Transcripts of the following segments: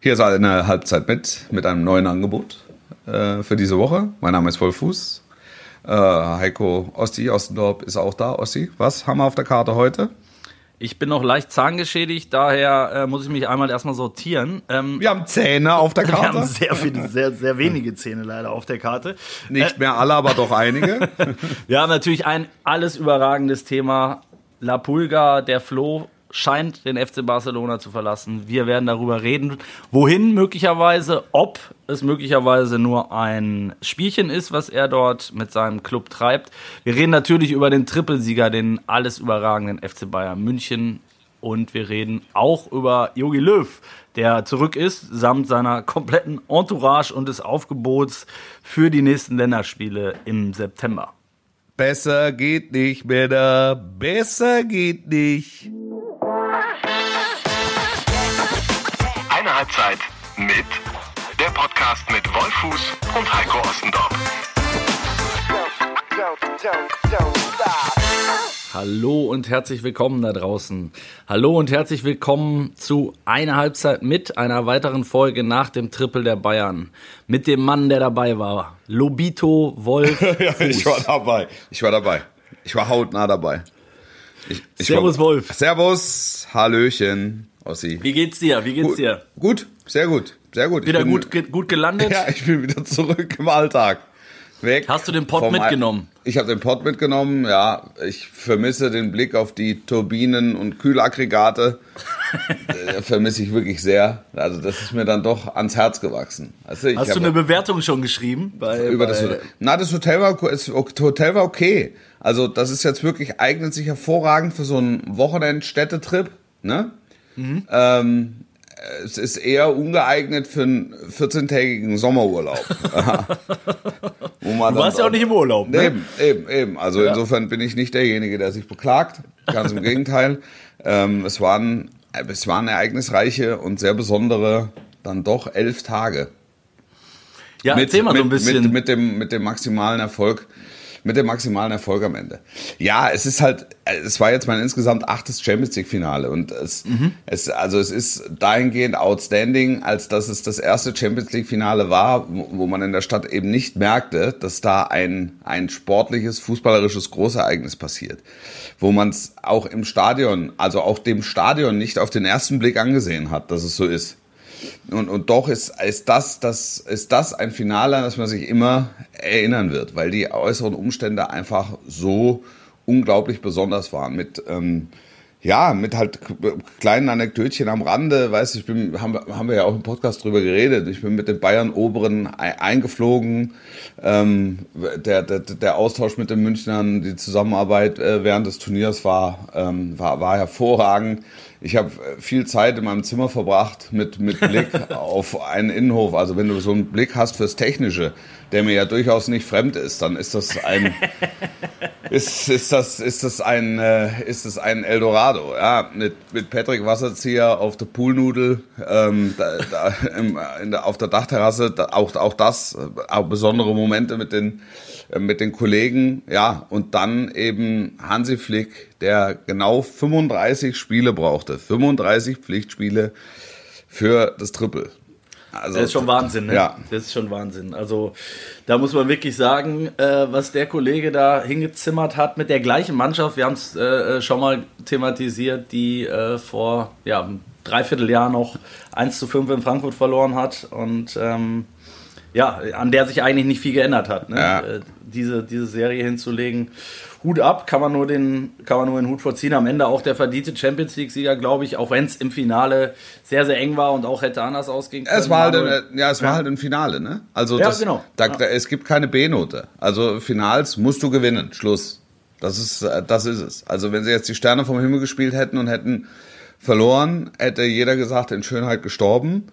Hier ist eine Halbzeit mit, mit einem neuen Angebot äh, für diese Woche. Mein Name ist Wolfuß. Äh, Heiko Ossi Ostendorp ist auch da. Ossi, was haben wir auf der Karte heute? Ich bin noch leicht zahngeschädigt, daher äh, muss ich mich einmal erstmal sortieren. Ähm, wir haben Zähne auf der Karte. Wir haben sehr viele, sehr, sehr wenige Zähne leider auf der Karte. Nicht mehr alle, aber doch einige. wir haben natürlich ein alles überragendes Thema. La Pulga, der Flo scheint den FC Barcelona zu verlassen. Wir werden darüber reden, wohin möglicherweise, ob es möglicherweise nur ein Spielchen ist, was er dort mit seinem Club treibt. Wir reden natürlich über den Trippelsieger, den alles überragenden FC Bayern München. Und wir reden auch über Jogi Löw, der zurück ist, samt seiner kompletten Entourage und des Aufgebots für die nächsten Länderspiele im September. Besser geht nicht, Männer. Besser geht nicht. Halbzeit mit der Podcast mit Wolfuß und Heiko Ostendorf. Hallo und herzlich willkommen da draußen. Hallo und herzlich willkommen zu einer Halbzeit mit einer weiteren Folge nach dem Triple der Bayern. Mit dem Mann, der dabei war. Lobito Wolf. ja, ich war dabei. Ich war dabei. Ich war hautnah dabei. Ich, ich Servus war, Wolf. Servus, Hallöchen. Ossi. Wie geht's dir? Wie geht's dir? Gut, sehr gut, sehr gut. Wieder bin, gut, ge gut gelandet? Ja, ich bin wieder zurück im Alltag. Weg Hast du den Pott mitgenommen? Ich habe den Pott mitgenommen, ja. Ich vermisse den Blick auf die Turbinen und Kühlaggregate. vermisse ich wirklich sehr. Also das ist mir dann doch ans Herz gewachsen. Also Hast du eine Bewertung schon geschrieben? Bei, über bei das Hotel. Na, das Hotel war, das Hotel war okay. Also das ist jetzt wirklich, eignet sich hervorragend für so einen Wochenend-Städtetrip. Ne? Mhm. Ähm, es ist eher ungeeignet für einen 14-tägigen Sommerurlaub. Wo man du warst ja auch nicht im Urlaub. Ne? Eben, eben, eben. Also ja. insofern bin ich nicht derjenige, der sich beklagt. Ganz im Gegenteil. Ähm, es, waren, es waren ereignisreiche und sehr besondere, dann doch elf Tage. Ja, mit, erzähl mal so ein bisschen. Mit, mit, dem, mit dem maximalen Erfolg mit dem maximalen Erfolg am Ende. Ja, es ist halt, es war jetzt mein insgesamt achtes Champions League Finale und es, mhm. es, also es ist dahingehend outstanding, als dass es das erste Champions League Finale war, wo man in der Stadt eben nicht merkte, dass da ein, ein sportliches, fußballerisches Großereignis passiert. Wo man es auch im Stadion, also auch dem Stadion nicht auf den ersten Blick angesehen hat, dass es so ist. Und, und doch ist, ist, das, das, ist das ein Finale, an das man sich immer erinnern wird, weil die äußeren Umstände einfach so unglaublich besonders waren. Mit, ähm, ja, mit halt kleinen Anekdötchen am Rande, weißt ich haben, haben wir ja auch im Podcast drüber geredet. Ich bin mit den Bayern Oberen eingeflogen. Ähm, der, der, der Austausch mit den Münchnern, die Zusammenarbeit äh, während des Turniers war, ähm, war, war hervorragend. Ich habe äh, viel Zeit in meinem Zimmer verbracht mit, mit Blick auf einen Innenhof. Also wenn du so einen Blick hast fürs Technische, der mir ja durchaus nicht fremd ist, dann ist das ein ist, ist das ist das ein äh, ist das ein Eldorado. Ja, mit mit Patrick Wasserzieher auf der Poolnudel, ähm, da, da, im, der, auf der Dachterrasse, da, auch auch das, äh, auch besondere Momente mit den mit den Kollegen, ja, und dann eben Hansi Flick, der genau 35 Spiele brauchte, 35 Pflichtspiele für das Triple. Also, das ist schon Wahnsinn, ne? Ja. Das ist schon Wahnsinn. Also da muss man wirklich sagen, äh, was der Kollege da hingezimmert hat mit der gleichen Mannschaft. Wir haben es äh, schon mal thematisiert, die äh, vor ja, einem Dreivierteljahr noch 1 zu 5 in Frankfurt verloren hat. Und ähm, ja, an der sich eigentlich nicht viel geändert hat. Ne? Ja. Äh, diese, diese Serie hinzulegen. Hut ab, kann man nur den, kann man nur den Hut vorziehen. Am Ende auch der verdiente Champions League-Sieger, glaube ich, auch wenn es im Finale sehr, sehr eng war und auch hätte anders ausgehen können. Es war halt, ein, ja, es war ja. halt ein Finale, ne? Also ja, das, genau. Da, ja. es gibt keine B-Note. Also Finals musst du gewinnen. Schluss. Das ist, äh, das ist es. Also wenn sie jetzt die Sterne vom Himmel gespielt hätten und hätten verloren, hätte jeder gesagt, in Schönheit gestorben.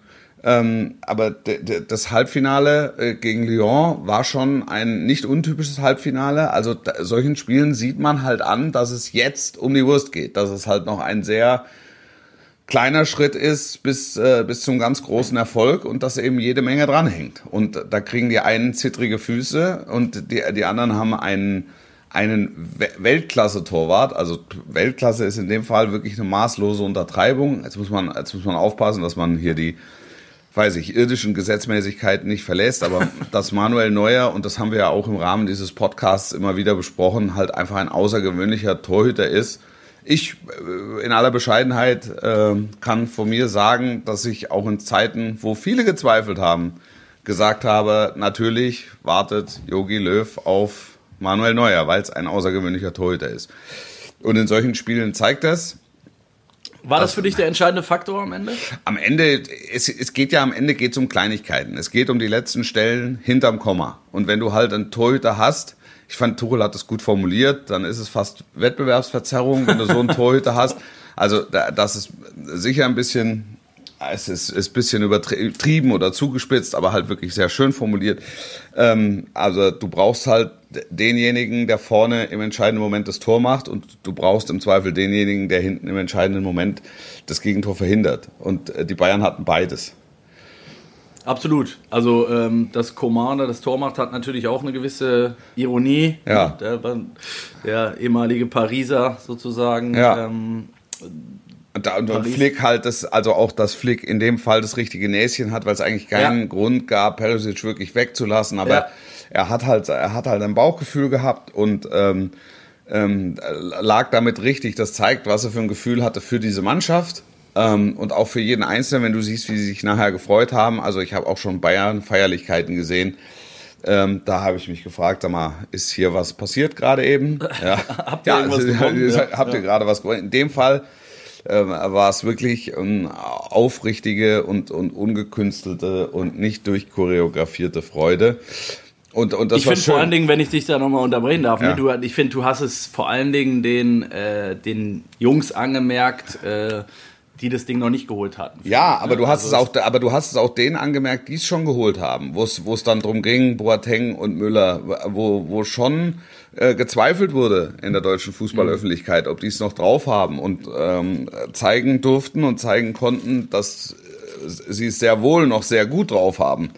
Ähm, aber das Halbfinale äh, gegen Lyon war schon ein nicht untypisches Halbfinale. Also da, solchen Spielen sieht man halt an, dass es jetzt um die Wurst geht, dass es halt noch ein sehr kleiner Schritt ist bis, äh, bis zum ganz großen Erfolg und dass eben jede Menge dranhängt. Und da kriegen die einen zittrige Füße und die, die anderen haben einen, einen Weltklasse-Torwart. Also Weltklasse ist in dem Fall wirklich eine maßlose Untertreibung. Jetzt muss man, jetzt muss man aufpassen, dass man hier die weiß ich, irdischen Gesetzmäßigkeiten nicht verlässt, aber dass Manuel Neuer, und das haben wir ja auch im Rahmen dieses Podcasts immer wieder besprochen, halt einfach ein außergewöhnlicher Torhüter ist. Ich äh, in aller Bescheidenheit äh, kann von mir sagen, dass ich auch in Zeiten, wo viele gezweifelt haben, gesagt habe, natürlich wartet Yogi Löw auf Manuel Neuer, weil es ein außergewöhnlicher Torhüter ist. Und in solchen Spielen zeigt das. War das für dich der entscheidende Faktor am Ende? Am Ende, es, es geht ja am Ende geht's um Kleinigkeiten. Es geht um die letzten Stellen hinterm Komma. Und wenn du halt einen Torhüter hast, ich fand, Tuchel hat das gut formuliert, dann ist es fast Wettbewerbsverzerrung, wenn du so einen Torhüter hast. Also das ist sicher ein bisschen, es ist, ist ein bisschen übertrieben oder zugespitzt, aber halt wirklich sehr schön formuliert. Ähm, also du brauchst halt denjenigen, der vorne im entscheidenden Moment das Tor macht und du brauchst im Zweifel denjenigen, der hinten im entscheidenden Moment das Gegentor verhindert. Und äh, die Bayern hatten beides. Absolut. Also ähm, dass Commander das Tor macht, hat natürlich auch eine gewisse Ironie. Ja. Der, der ehemalige Pariser sozusagen. Ja. Ähm, und, da, und Flick halt das, also auch das Flick in dem Fall das richtige Näschen hat, weil es eigentlich keinen ja. Grund gab, Perisic wirklich wegzulassen. Aber ja er hat halt, er hat halt ein Bauchgefühl gehabt und ähm, ähm, lag damit richtig. Das zeigt, was er für ein Gefühl hatte für diese Mannschaft. Ähm, und auch für jeden Einzelnen, wenn du siehst, wie sie sich nachher gefreut haben. Also ich habe auch schon Bayern-Feierlichkeiten gesehen. Ähm, da habe ich mich gefragt, sag mal, ist hier was passiert gerade eben? Ja. habt ihr ja, irgendwas gewonnen? Ja. Habt ihr gerade was gewonnen? In dem Fall ähm, war es wirklich ähm, aufrichtige und, und ungekünstelte und nicht durchchoreografierte Freude. Und, und das ich finde vor allen Dingen, wenn ich dich da nochmal unterbrechen darf, ne, ja. ne, du, ich finde, du hast es vor allen Dingen den, äh, den Jungs angemerkt, äh, die das Ding noch nicht geholt hatten. Ja, aber du hast also es auch, aber du hast es auch denen angemerkt, die es schon geholt haben, wo es, wo es dann drum ging, Boateng und Müller, wo, wo schon äh, gezweifelt wurde in der deutschen Fußballöffentlichkeit, ob die es noch drauf haben und ähm, zeigen durften und zeigen konnten, dass äh, sie es sehr wohl noch sehr gut drauf haben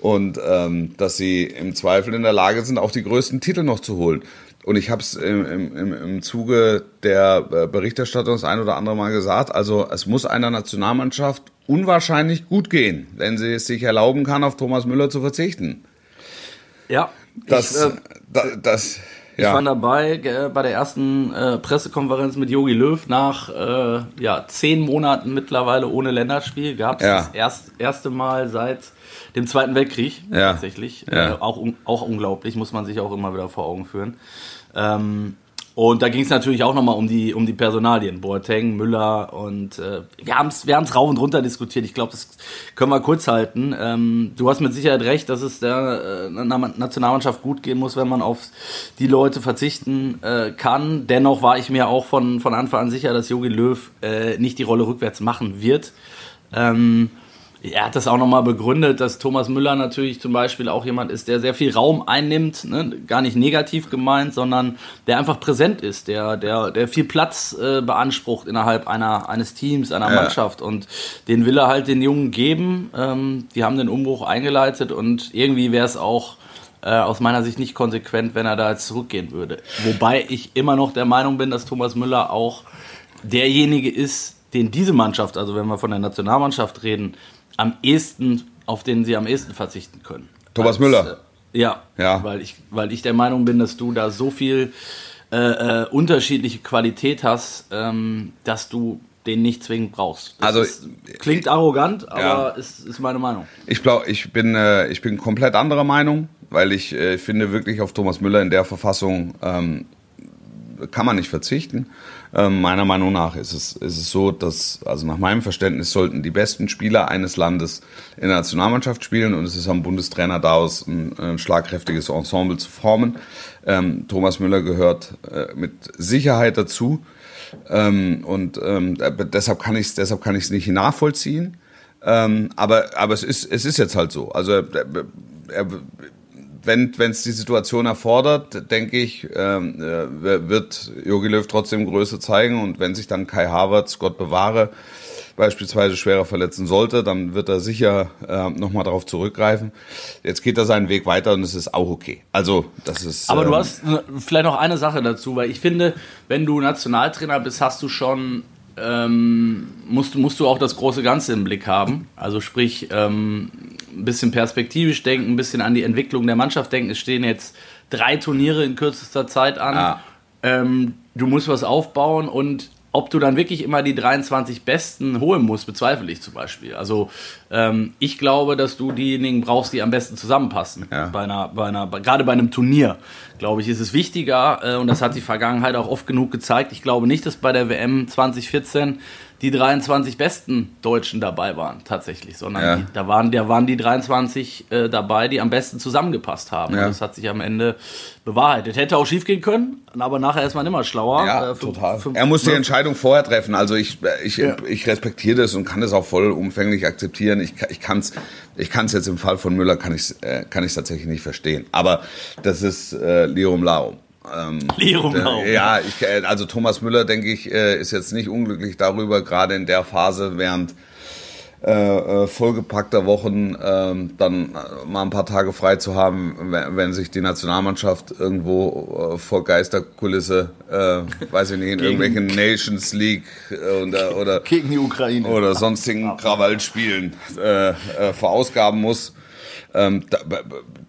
und ähm, dass sie im Zweifel in der Lage sind, auch die größten Titel noch zu holen. Und ich habe es im, im, im Zuge der äh, Berichterstattung das ein oder andere Mal gesagt, also es muss einer Nationalmannschaft unwahrscheinlich gut gehen, wenn sie es sich erlauben kann, auf Thomas Müller zu verzichten. Ja. Das, ich, äh, das, das ja. Ich war dabei äh, bei der ersten äh, Pressekonferenz mit Jogi Löw nach äh, ja, zehn Monaten mittlerweile ohne Länderspiel. Gab es ja. das erst, erste Mal seit dem Zweiten Weltkrieg ja. tatsächlich. Äh, auch, auch unglaublich, muss man sich auch immer wieder vor Augen führen. Ähm, und da ging es natürlich auch nochmal um die, um die Personalien, Boateng, Müller und äh, wir haben es wir haben's rauf und runter diskutiert. Ich glaube, das können wir kurz halten. Ähm, du hast mit Sicherheit recht, dass es der äh, Nationalmannschaft gut gehen muss, wenn man auf die Leute verzichten äh, kann. Dennoch war ich mir auch von, von Anfang an sicher, dass Jogi Löw äh, nicht die Rolle rückwärts machen wird. Ähm, er hat das auch nochmal begründet, dass Thomas Müller natürlich zum Beispiel auch jemand ist, der sehr viel Raum einnimmt, ne? gar nicht negativ gemeint, sondern der einfach präsent ist, der, der, der viel Platz äh, beansprucht innerhalb einer, eines Teams, einer ja. Mannschaft. Und den will er halt den Jungen geben. Ähm, die haben den Umbruch eingeleitet und irgendwie wäre es auch äh, aus meiner Sicht nicht konsequent, wenn er da jetzt zurückgehen würde. Wobei ich immer noch der Meinung bin, dass Thomas Müller auch derjenige ist, den diese Mannschaft, also wenn wir von der Nationalmannschaft reden, am ehesten, auf den sie am ehesten verzichten können. Thomas Müller. Äh, ja, ja, Weil, ich, weil ich der Meinung bin, dass du da so viel äh, äh, unterschiedliche Qualität hast, ähm, dass du den nicht zwingend brauchst. Das also ist, klingt arrogant, aber ja. ist, ist meine Meinung. Ich glaube, ich bin äh, ich bin komplett anderer Meinung, weil ich äh, finde wirklich auf Thomas Müller in der Verfassung ähm, kann man nicht verzichten. Ähm, meiner Meinung nach ist es, ist es so, dass, also nach meinem Verständnis sollten die besten Spieler eines Landes in der Nationalmannschaft spielen und es ist am Bundestrainer daraus ein, ein schlagkräftiges Ensemble zu formen. Ähm, Thomas Müller gehört äh, mit Sicherheit dazu ähm, und ähm, deshalb kann ich es deshalb kann ich es nicht nachvollziehen. Ähm, aber aber es ist es ist jetzt halt so. Also er, er wenn es die Situation erfordert, denke ich, ähm, äh, wird Jogi Löw trotzdem Größe zeigen. Und wenn sich dann Kai Havertz, Gott bewahre, beispielsweise schwerer verletzen sollte, dann wird er sicher äh, nochmal darauf zurückgreifen. Jetzt geht er seinen Weg weiter und es ist auch okay. Also das ist. Aber ähm, du hast vielleicht noch eine Sache dazu, weil ich finde, wenn du Nationaltrainer bist, hast du schon ähm, musst, musst du auch das große Ganze im Blick haben. Also sprich, ähm, ein bisschen perspektivisch denken, ein bisschen an die Entwicklung der Mannschaft denken. Es stehen jetzt drei Turniere in kürzester Zeit an. Ja. Ähm, du musst was aufbauen und ob du dann wirklich immer die 23 Besten holen musst, bezweifle ich zum Beispiel. Also ähm, ich glaube, dass du diejenigen brauchst, die am besten zusammenpassen. Ja. Bei einer, bei einer, gerade bei einem Turnier, glaube ich, ist es wichtiger, äh, und das hat die Vergangenheit auch oft genug gezeigt. Ich glaube nicht, dass bei der WM 2014 die 23 besten Deutschen dabei waren, tatsächlich, sondern Ja. die, da, waren, da waren die 23 äh, dabei, die am besten zusammengepasst haben. Ja. Das hat sich am Ende bewahrheitet. Hätte auch schief gehen können, aber nachher ist man immer schlauer. Ja, Äh, fünf- total. fünf- er muss die ne? Entscheidung vorher treffen. Also ich, ich, Ja. ich respektiere das und kann das auch vollumfänglich akzeptieren. Ich, ich kann es ich kann's jetzt im Fall von Müller kann ich äh, kann ich's tatsächlich nicht verstehen. Aber das ist äh, Lirum Larum. Ähm, der- Larum. Ja, ich, äh, also Thomas Müller, denke ich, äh, ist jetzt nicht unglücklich darüber, gerade in der Phase während äh, äh, vollgepackter Wochen ähm, dann äh, mal ein paar Tage frei zu haben, wenn, wenn sich die Nationalmannschaft irgendwo äh, vor Geisterkulisse, äh, weiß ich nicht, in Gegen- irgendwelchen Nations League äh, oder, oder, Gegen die Ukraine. oder sonstigen Krawallspielen äh, äh, verausgaben muss. Ähm, da,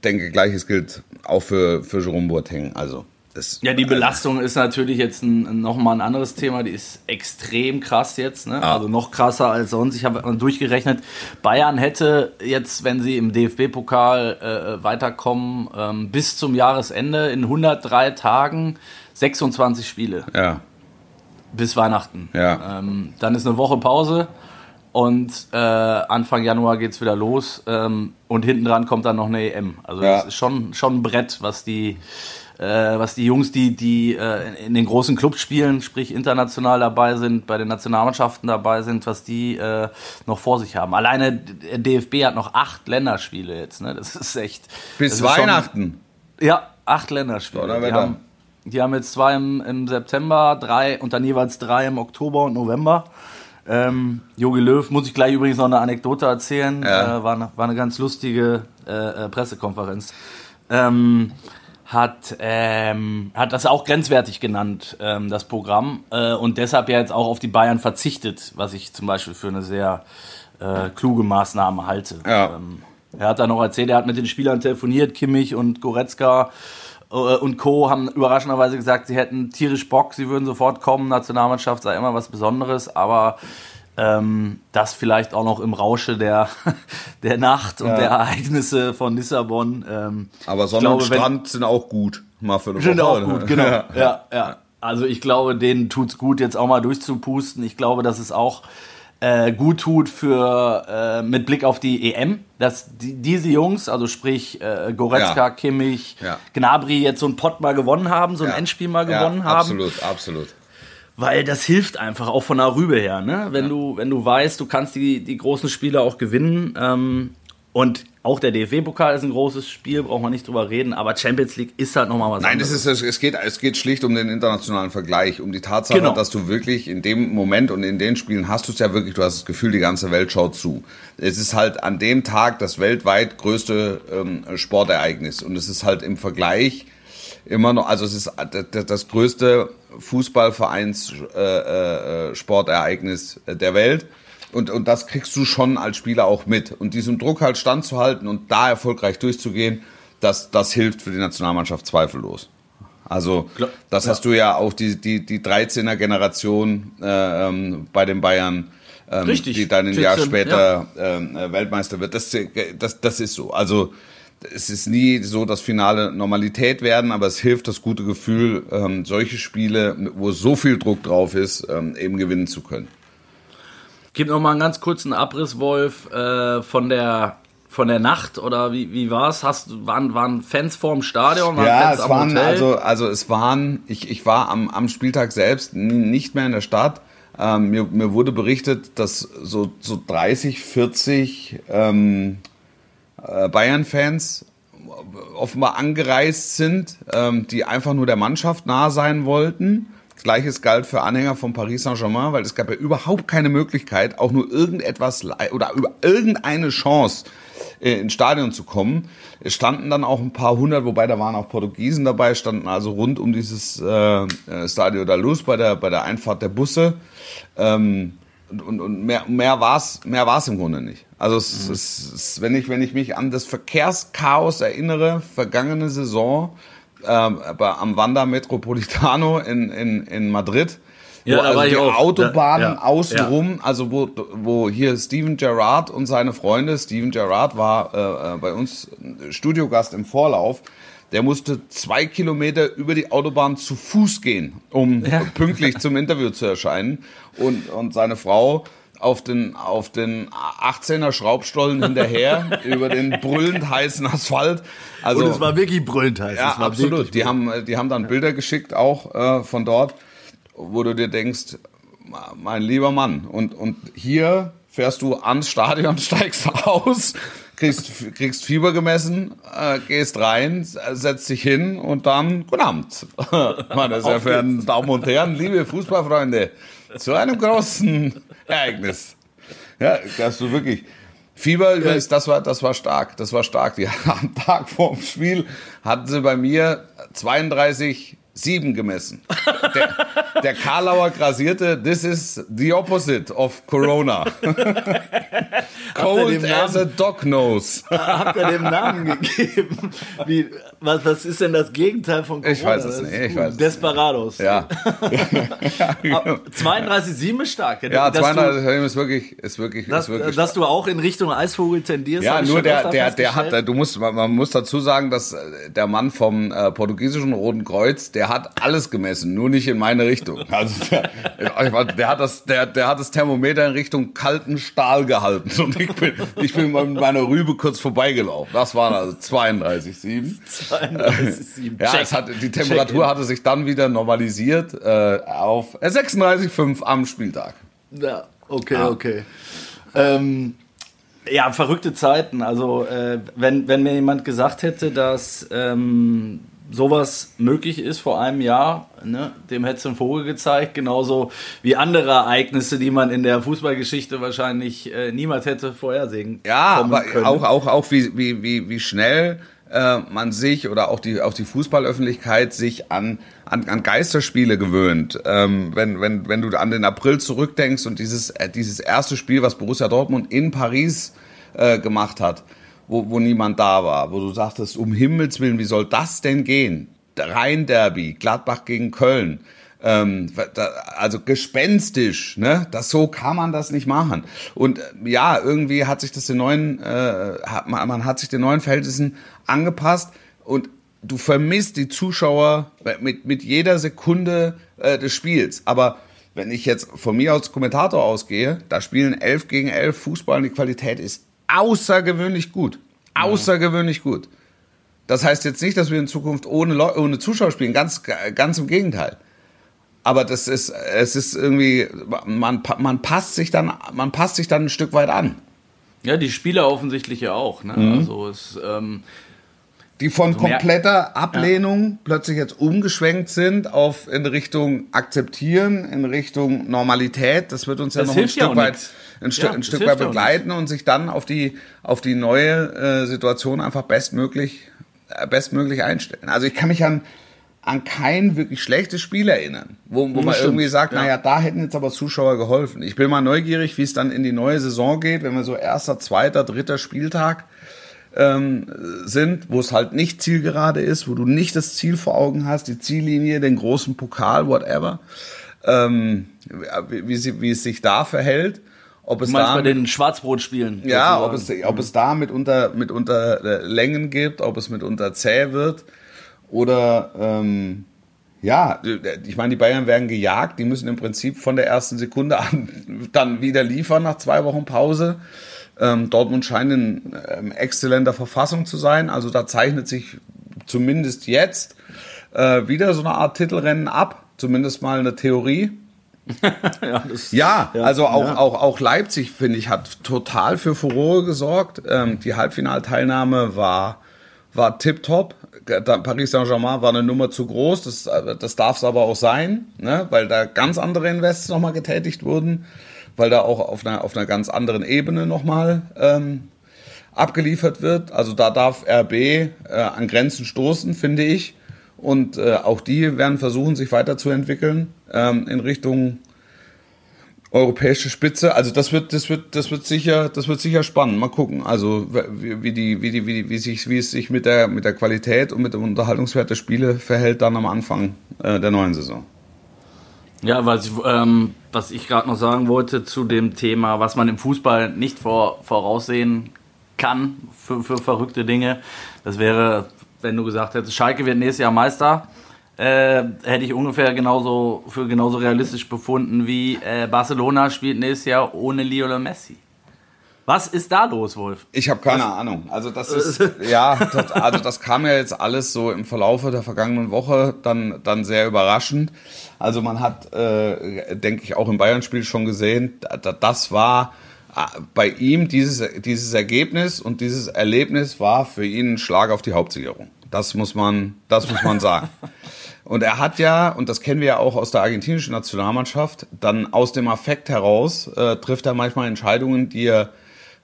denke, gleiches gilt auch für, für Jerome Boateng. Also, das, Ja, die Belastung ist natürlich jetzt ein, nochmal ein anderes Thema. Die ist extrem krass jetzt. Ne? Ja. Also noch krasser als sonst. Ich habe durchgerechnet, Bayern hätte jetzt, wenn sie im DFB-Pokal äh, weiterkommen, ähm, bis zum Jahresende in 103 Tagen 26 Spiele ja, bis Weihnachten. Ja. Ähm, dann ist eine Woche Pause und äh, Anfang Januar geht's wieder los ähm, und hinten dran kommt dann noch eine EM. Also Ja. das ist schon, schon ein Brett, was die, äh, was die Jungs, die, die äh, in den großen Clubs spielen, sprich international dabei sind, bei den Nationalmannschaften dabei sind, was die äh, noch vor sich haben. Alleine der DFB hat noch acht Länderspiele jetzt. Ne? Das ist echt. bis ist schon- Weihnachten. ja, acht Länderspiele. Die haben, die haben jetzt zwei im, im September, drei und dann jeweils drei im Oktober und November. Ähm, Jogi Löw, muss ich gleich übrigens noch eine Anekdote erzählen, Ja. äh, war, eine, war eine ganz lustige äh, äh, Pressekonferenz. Ähm, hat, ähm, hat das auch grenzwertig genannt, ähm, das Programm, äh, und deshalb ja jetzt auch auf die Bayern verzichtet, was ich zum Beispiel für eine sehr äh, kluge Maßnahme halte. Ja. Ähm, er hat dann noch erzählt, er hat mit den Spielern telefoniert, Kimmich und Goretzka äh, und Co. haben überraschenderweise gesagt, sie hätten tierisch Bock, sie würden sofort kommen, Nationalmannschaft sei immer was Besonderes, aber ähm, das vielleicht auch noch im Rausche der, der Nacht und Ja. der Ereignisse von Lissabon. Ähm, Aber Sonne und glaube, wenn- Strand sind auch gut. Mal für eine sind Woche, auch ne? gut, genau. Ja. Ja, ja. Also ich glaube, denen tut's gut, jetzt auch mal durchzupusten. Ich glaube, dass es auch äh, gut tut für äh, mit Blick auf die EM, dass die, diese Jungs, also sprich äh, Goretzka, Ja. Kimmich, Ja. Gnabry jetzt so ein Pott mal gewonnen haben, so ein Ja. Endspiel mal gewonnen haben. Absolut, absolut. Weil das hilft einfach auch von der Rübe her, ne? Wenn du, wenn du weißt, du kannst die, die großen Spiele auch gewinnen. Ähm, und auch der DFB-Pokal ist ein großes Spiel, braucht man nicht drüber reden, aber Champions League ist halt nochmal was Nein, anderes. ist, es, geht, es geht schlicht um den internationalen Vergleich, um die Tatsache, Genau. dass du wirklich in dem Moment und in den Spielen hast du es ja wirklich, du hast das Gefühl, die ganze Welt schaut zu. Es ist halt an dem Tag das weltweit größte ähm, Sportereignis und es ist halt im Vergleich immer noch, also es ist das, das größte Fußballvereins-Sportereignis äh, äh, der Welt. Und, und das kriegst du schon als Spieler auch mit. Und diesem Druck halt standzuhalten und da erfolgreich durchzugehen, das, das hilft für die Nationalmannschaft zweifellos. Also das hast du ja auch die, die, die 13er Generation äh, ähm, bei den Bayern, ähm, Richtig. die dann ein Jahr 14, später ähm, äh, Weltmeister wird. Das, das, das ist so. Also es ist nie so das finale Normalität werden, aber es hilft das gute Gefühl, ähm, solche Spiele, wo so viel Druck drauf ist, ähm, eben gewinnen zu können. Gib noch mal einen ganz kurzen Abriss, Wolf, äh, von der von der Nacht oder wie, wie war's? Hast du- waren waren Fans vorm Stadion, waren Ja, Fans es waren Hotel? also also es waren ich ich war am am Spieltag selbst nicht mehr in der Stadt. Ähm, mir, mir wurde berichtet, dass so so 30, 40 ähm, äh, Bayern-Fans offenbar angereist sind, ähm, die einfach nur der Mannschaft nah sein wollten. Gleiches galt für Anhänger von Paris Saint-Germain, weil es gab ja überhaupt keine Möglichkeit, auch nur irgendetwas oder über irgendeine Chance äh, ins Stadion zu kommen. Es standen dann auch ein paar hundert, wobei da waren auch Portugiesen dabei, standen also rund um dieses äh, äh Stadio da Luz bei der, bei der Einfahrt der Busse. Ähm, und, und, und mehr, mehr war's mehr war's im Grunde nicht. Also es, mhm. es, es, wenn, ich, wenn ich mich an das Verkehrschaos erinnere, vergangene Saison, ähm, am Wanda Metropolitano in, in, in Madrid, ja, wo also die Autobahnen ja, außenrum, ja. also wo, wo hier Steven Gerrard und seine Freunde, Steven Gerrard war äh, äh, bei uns Studiogast im Vorlauf, der musste zwei Kilometer über die Autobahn zu Fuß gehen, um ja. pünktlich zum Interview zu erscheinen. Und, und seine Frau auf den, auf den 18er Schraubstollen hinterher über den brüllend heißen Asphalt. Also, und es war wirklich brüllend heiß. Ja, absolut. Die haben, die haben dann Bilder geschickt auch äh, von dort wo du dir denkst, mein lieber Mann, und, und hier fährst du ans Stadion, steigst aus, kriegst, kriegst Fieber gemessen, äh, gehst rein, setzt dich hin und dann guten Abend. Meine sehr verehrten Damen und Herren, liebe Fußballfreunde, zu einem großen Ereignis. Ja, dass du wirklich Fieber übrigens, das war, das war stark, das war stark. Die, am Tag vorm Spiel hatten sie bei mir 32 sieben gemessen. Der, der Karlauer grasierte, this is the opposite of Corona. Cold as a dog nose. Habt ihr dem Namen gegeben? Wie, was, was ist denn das Gegenteil von Corona? Ich weiß es nicht. Ich weiß Desperados. Ja. 32,7 ist stark. Ja, 32,7 ist wirklich, ist wirklich, dass, ist wirklich Dass du auch in Richtung Eisvogel tendierst. Ja, nur der, der, der hat, du musst, man muss dazu sagen, dass der Mann vom äh, portugiesischen Roten Kreuz, der hat alles gemessen, nur nicht in meine Richtung. Also der, der, hat das, der, der hat das Thermometer in Richtung kalten Stahl gehalten und ich bin, ich bin mit meiner Rübe kurz vorbeigelaufen. Das waren also 32,7. 32,7. Ja, es hat, die Temperatur hatte sich dann wieder normalisiert äh, auf 36,5 am Spieltag. Ja, okay, ja. okay. Ähm, ja, verrückte Zeiten. Also, äh, wenn, wenn mir jemand gesagt hätte, dass ähm, sowas möglich ist vor einem Jahr, ne, dem hätte es ein Vogel gezeigt, genauso wie andere Ereignisse, die man in der Fußballgeschichte wahrscheinlich äh, niemals hätte vorhersehen Ja, aber können. auch, auch, auch wie, wie, wie, wie schnell äh, man sich oder auch die, auch die Fußballöffentlichkeit sich an, an, an Geisterspiele gewöhnt. Ähm, wenn, wenn, wenn du an den April zurückdenkst und dieses, äh, dieses erste Spiel, was Borussia Dortmund in Paris äh, gemacht hat, wo, wo niemand da war, wo du sagtest, um Himmels Willen, wie soll das denn gehen? Rhein-Derby, Gladbach gegen Köln. Ähm, da, also gespenstisch, ne? Das so kann man das nicht machen. Und äh, ja, irgendwie hat sich das den neuen, äh, hat, man, man hat sich den neuen Verhältnissen angepasst und du vermisst die Zuschauer mit, mit jeder Sekunde äh, des Spiels. Aber wenn ich jetzt von mir als Kommentator ausgehe, da spielen elf gegen elf Fußball und die Qualität ist außergewöhnlich gut. Außergewöhnlich gut. Das heißt jetzt nicht, dass wir in Zukunft ohne, Leu ohne Zuschauer spielen, ganz, ganz im Gegenteil. Aber das ist, es ist irgendwie, man, man passt sich dann, man passt sich dann ein Stück weit an. Ja, die Spieler offensichtlich ja auch. Ne? Mhm. Also es, ähm, die von kompletter Ablehnung ja. plötzlich jetzt umgeschwenkt sind auf in Richtung akzeptieren, in Richtung Normalität. Das wird uns ja das noch ein Stück weit ein, St ja, ein Stück weit begleiten und sich dann auf die auf die neue äh, Situation einfach bestmöglich äh, bestmöglich einstellen. Also ich kann mich an an kein wirklich schlechtes Spiel erinnern, wo, wo man stimmt. irgendwie sagt, ja. naja, da hätten jetzt aber Zuschauer geholfen. Ich bin mal neugierig, wie es dann in die neue Saison geht, wenn wir so erster, zweiter, dritter Spieltag ähm, sind, wo es halt nicht zielgerade ist, wo du nicht das Ziel vor Augen hast, die Ziellinie, den großen Pokal, whatever, ähm, wie, wie, sie, wie es sich da verhält. Ob es du meinst da, bei den Schwarzbrotspielen? Ja, ob es, ob es da mitunter, mitunter äh, Längen gibt, ob es mitunter zäh wird oder ähm, ja, ich meine, die Bayern werden gejagt, die müssen im Prinzip von der ersten Sekunde an dann wieder liefern nach zwei Wochen Pause. Ähm, Dortmund scheint in ähm, exzellenter Verfassung zu sein. Also da zeichnet sich zumindest jetzt äh, wieder so eine Art Titelrennen ab. Zumindest mal eine Theorie. ja, das, ja, ja, also auch, ja. auch, auch Leipzig, finde ich, hat total für Furore gesorgt. Ähm, die Halbfinalteilnahme war, war tipptopp. Paris Saint-Germain war eine Nummer zu groß, das, das darf es aber auch sein, ne? weil da ganz andere Invests nochmal getätigt wurden weil da auch auf einer, auf einer ganz anderen Ebene nochmal ähm, abgeliefert wird. Also da darf RB äh, an Grenzen stoßen, finde ich. Und äh, auch die werden versuchen, sich weiterzuentwickeln ähm, in Richtung europäische Spitze. Also das wird, das wird, das wird sicher, das wird sicher spannend. Mal gucken. Also wie, die, wie die, wie, wie sich, wie es sich mit der, mit der Qualität und mit dem Unterhaltungswert der Spiele verhält dann am Anfang äh, der neuen Saison. Ja, was, ähm, was ich gerade noch sagen wollte zu dem Thema, was man im Fußball nicht vor, voraussehen kann für, für verrückte Dinge. Das wäre, wenn du gesagt hättest, Schalke wird nächstes Jahr Meister äh, hätte ich ungefähr genauso für genauso realistisch befunden wie äh, Barcelona spielt nächstes Jahr ohne Lionel Messi. Was ist da los, Wolf? Ich habe keine Was? Ahnung. Also das ist ja, das, also das kam ja jetzt alles so im Verlaufe der vergangenen Woche dann dann sehr überraschend. Also man hat, äh, denke ich, auch im Bayern-Spiel schon gesehen, das war äh, bei ihm dieses dieses Ergebnis und dieses Erlebnis war für ihn ein Schlag auf die Hauptsicherung. Das muss man, das muss man sagen. Und er hat ja, und das kennen wir ja auch aus der argentinischen Nationalmannschaft, dann aus dem Affekt heraus äh, trifft er manchmal Entscheidungen, die er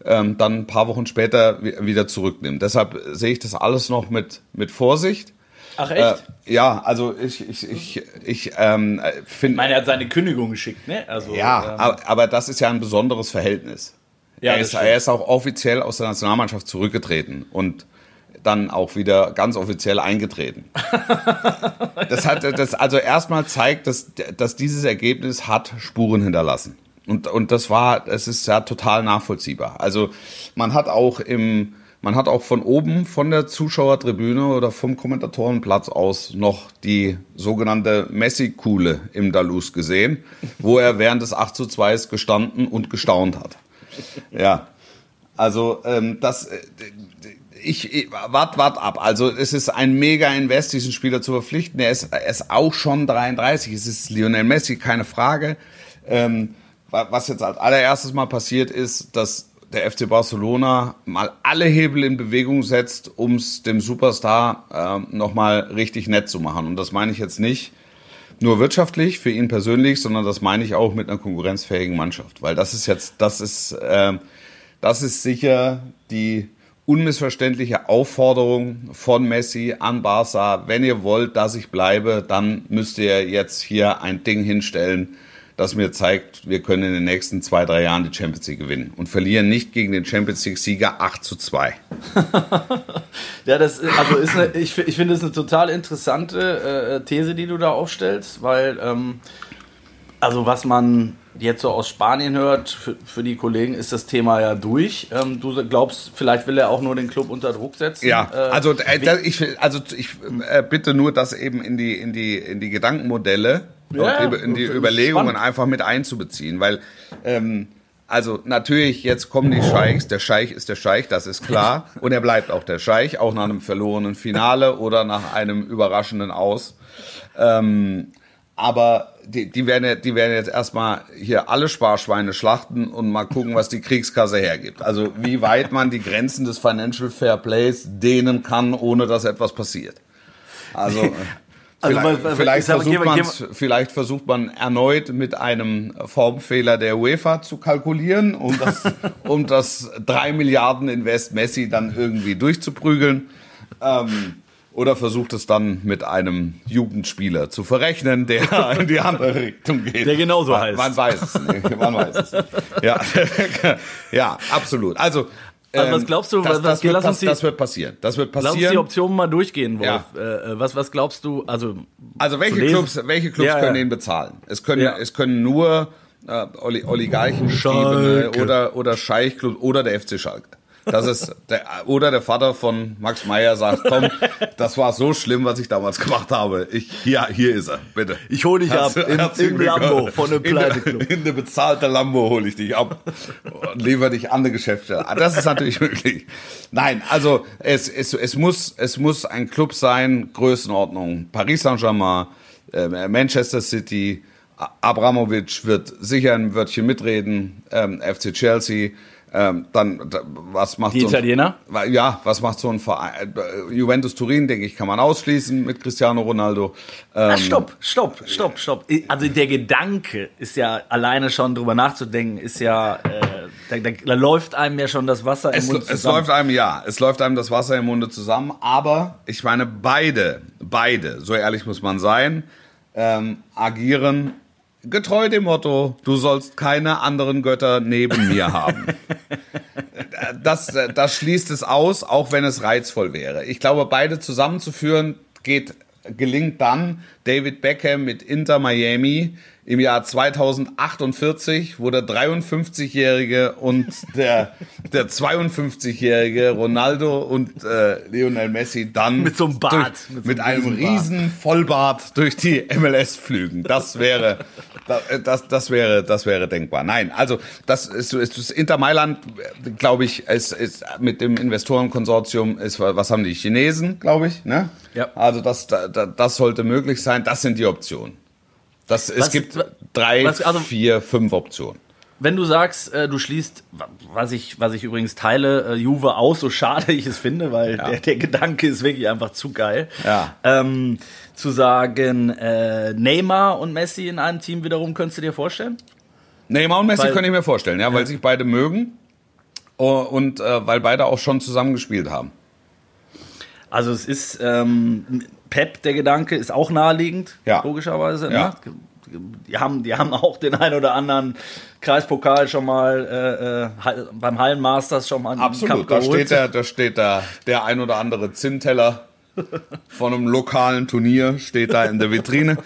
ähm, dann ein paar Wochen später wieder zurücknimmt. Deshalb sehe ich das alles noch mit, mit Vorsicht. Ach echt? Äh, ja, also ich, ich, ich, ich ähm, finde. Ich meine, er hat seine Kündigung geschickt, ne? Also, ja, ähm, aber, aber das ist ja ein besonderes Verhältnis. Ja, er, ist, er ist auch offiziell aus der Nationalmannschaft zurückgetreten. Und dann auch wieder ganz offiziell eingetreten. das hat das also erstmal zeigt, dass, dass dieses Ergebnis hat Spuren hinterlassen. Und, und das war, es ist ja total nachvollziehbar. Also man hat auch im, man hat auch von oben, von der Zuschauertribüne oder vom Kommentatorenplatz aus noch die sogenannte Messi-Kuhle im Dalus gesehen, wo er während des 8 zu 2 gestanden und gestaunt hat. Ja. Also ähm, das, äh, ich, ich wart, wart ab. Also es ist ein mega Invest, diesen Spieler zu verpflichten. Er ist, er ist auch schon 33. Es ist Lionel Messi, keine Frage. Ähm, was jetzt als allererstes mal passiert ist, dass der FC Barcelona mal alle Hebel in Bewegung setzt, um es dem Superstar äh, nochmal richtig nett zu machen. Und das meine ich jetzt nicht nur wirtschaftlich für ihn persönlich, sondern das meine ich auch mit einer konkurrenzfähigen Mannschaft. Weil das ist jetzt, das ist, äh, das ist sicher die unmissverständliche Aufforderung von Messi an Barca, wenn ihr wollt, dass ich bleibe, dann müsst ihr jetzt hier ein Ding hinstellen, das mir zeigt, wir können in den nächsten zwei, drei Jahren die Champions League gewinnen und verlieren nicht gegen den Champions League-Sieger 8 zu 2. ja, das also ist eine, ich, ich finde es eine total interessante äh, These, die du da aufstellst, weil ähm, also was man jetzt so aus Spanien hört, für, für, die Kollegen ist das Thema ja durch. Ähm, du glaubst, vielleicht will er auch nur den Club unter Druck setzen? Ja, äh, also äh, ich, also ich äh, bitte nur, das eben in die, in die, in die Gedankenmodelle, ja, in die Überlegungen spannend. einfach mit einzubeziehen, weil ähm, also natürlich, jetzt kommen die Scheichs. Der Scheich ist der Scheich, das ist klar. Und er bleibt auch der Scheich, auch nach einem verlorenen Finale oder nach einem überraschenden Aus. Ähm, aber die, die, werden, die werden jetzt erstmal hier alle Sparschweine schlachten und mal gucken, was die Kriegskasse hergibt. Also wie weit man die Grenzen des Financial Fair Plays dehnen kann, ohne dass etwas passiert. Also, also vielleicht, vielleicht, versucht vielleicht versucht man erneut mit einem Formfehler der UEFA zu kalkulieren, um das, um das 3 Milliarden Invest Messi dann irgendwie durchzuprügeln. Ähm, oder versucht es dann mit einem Jugendspieler zu verrechnen, der in die andere Richtung geht. Der genauso man, heißt. Man weiß es nicht. Man weiß es nicht. Ja, ja absolut. Also, also was ähm, glaubst du, das, was, das, wird, das, das, wird passieren. Das wird passieren. Lass uns die Optionen mal durchgehen, Wolf. Ja. Äh, äh, was, was glaubst du, also. Also welche Clubs, welche Clubs ja, können ja. ihn bezahlen? Es können, es können nur äh, Oligarchen oder, oder Scheichclubs oder der FC Schalke. Das ist der, oder der Vater von Max Meyer sagt, komm, das war so schlimm, was ich damals gemacht habe. Ich, hier, hier ist er, bitte. Ich hole dich ab in, im Lambo von einem Pleiteclub. In, in der bezahlte Lambo hole ich dich ab und liefere dich an eine Geschäftsstelle. Ah, das ist natürlich möglich. Nein, also es, es, es, muss, es muss ein Club sein, Größenordnung. Paris Saint-Germain, äh, Manchester City, Abramovic wird sicher ein Wörtchen mitreden, ähm, FC Chelsea, Ähm, dann, da, was macht Die so ein, Italiener? Ja, was macht so ein Verein? Äh, Juventus Turin, denke ich, kann man ausschließen mit Cristiano Ronaldo. Ähm, Ah, stopp, stopp, stopp, stopp. Also der Gedanke ist ja alleine schon drüber nachzudenken, ist ja, äh, da, da, da läuft einem ja schon das Wasser im Es, Mund es zusammen. läuft einem, ja, es läuft einem das Wasser im Munde zusammen, aber ich meine, beide, beide, so ehrlich muss man sein, ähm, agieren getreu dem Motto, du sollst keine anderen Götter neben mir haben. Das, das schließt es aus, auch wenn es reizvoll wäre. Ich glaube, beide zusammenzuführen geht, gelingt dann David Beckham mit Inter Miami im Jahr 2048, wo der 53-Jährige und der, der 52-Jährige Ronaldo und äh, Lionel Messi dann Mit so einem Bart, durch, mit mit, so einem einem riesen Vollbart durch die MLS flügen. Das wäre, das, das, das wäre, das wäre denkbar. Nein, also das ist, ist das Inter Mailand, glaube ich, ist, ist mit dem Investorenkonsortium ist, was haben die Chinesen, glaube ich, ne? Ja. Also das, da- da- das sollte möglich sein. Das sind die Optionen. Das, es Was- gibt drei, was- also- vier, fünf Optionen. Wenn du sagst, äh, du schließt, wa- was ich, was ich übrigens teile, äh, Juve aus, so schade ich es finde, weil der, der Gedanke ist wirklich einfach zu geil. Ja. Ähm, zu sagen, äh, Neymar und Messi in einem Team wiederum, könntest du dir vorstellen? Neymar und Messi Weil- könnte ich mir vorstellen, ja, weil sich beide mögen oh, und äh, weil beide auch schon zusammen gespielt haben. Also es ist ähm, Pep, der Gedanke ist auch naheliegend, Ja. logischerweise. Ja. Ne? Die haben, die haben auch den ein oder anderen Kreispokal schon mal äh, äh, beim Hallenmasters schon mal einen Absolut, da steht, der, da steht da der ein oder andere Zinnteller von einem lokalen Turnier, steht da in der Vitrine.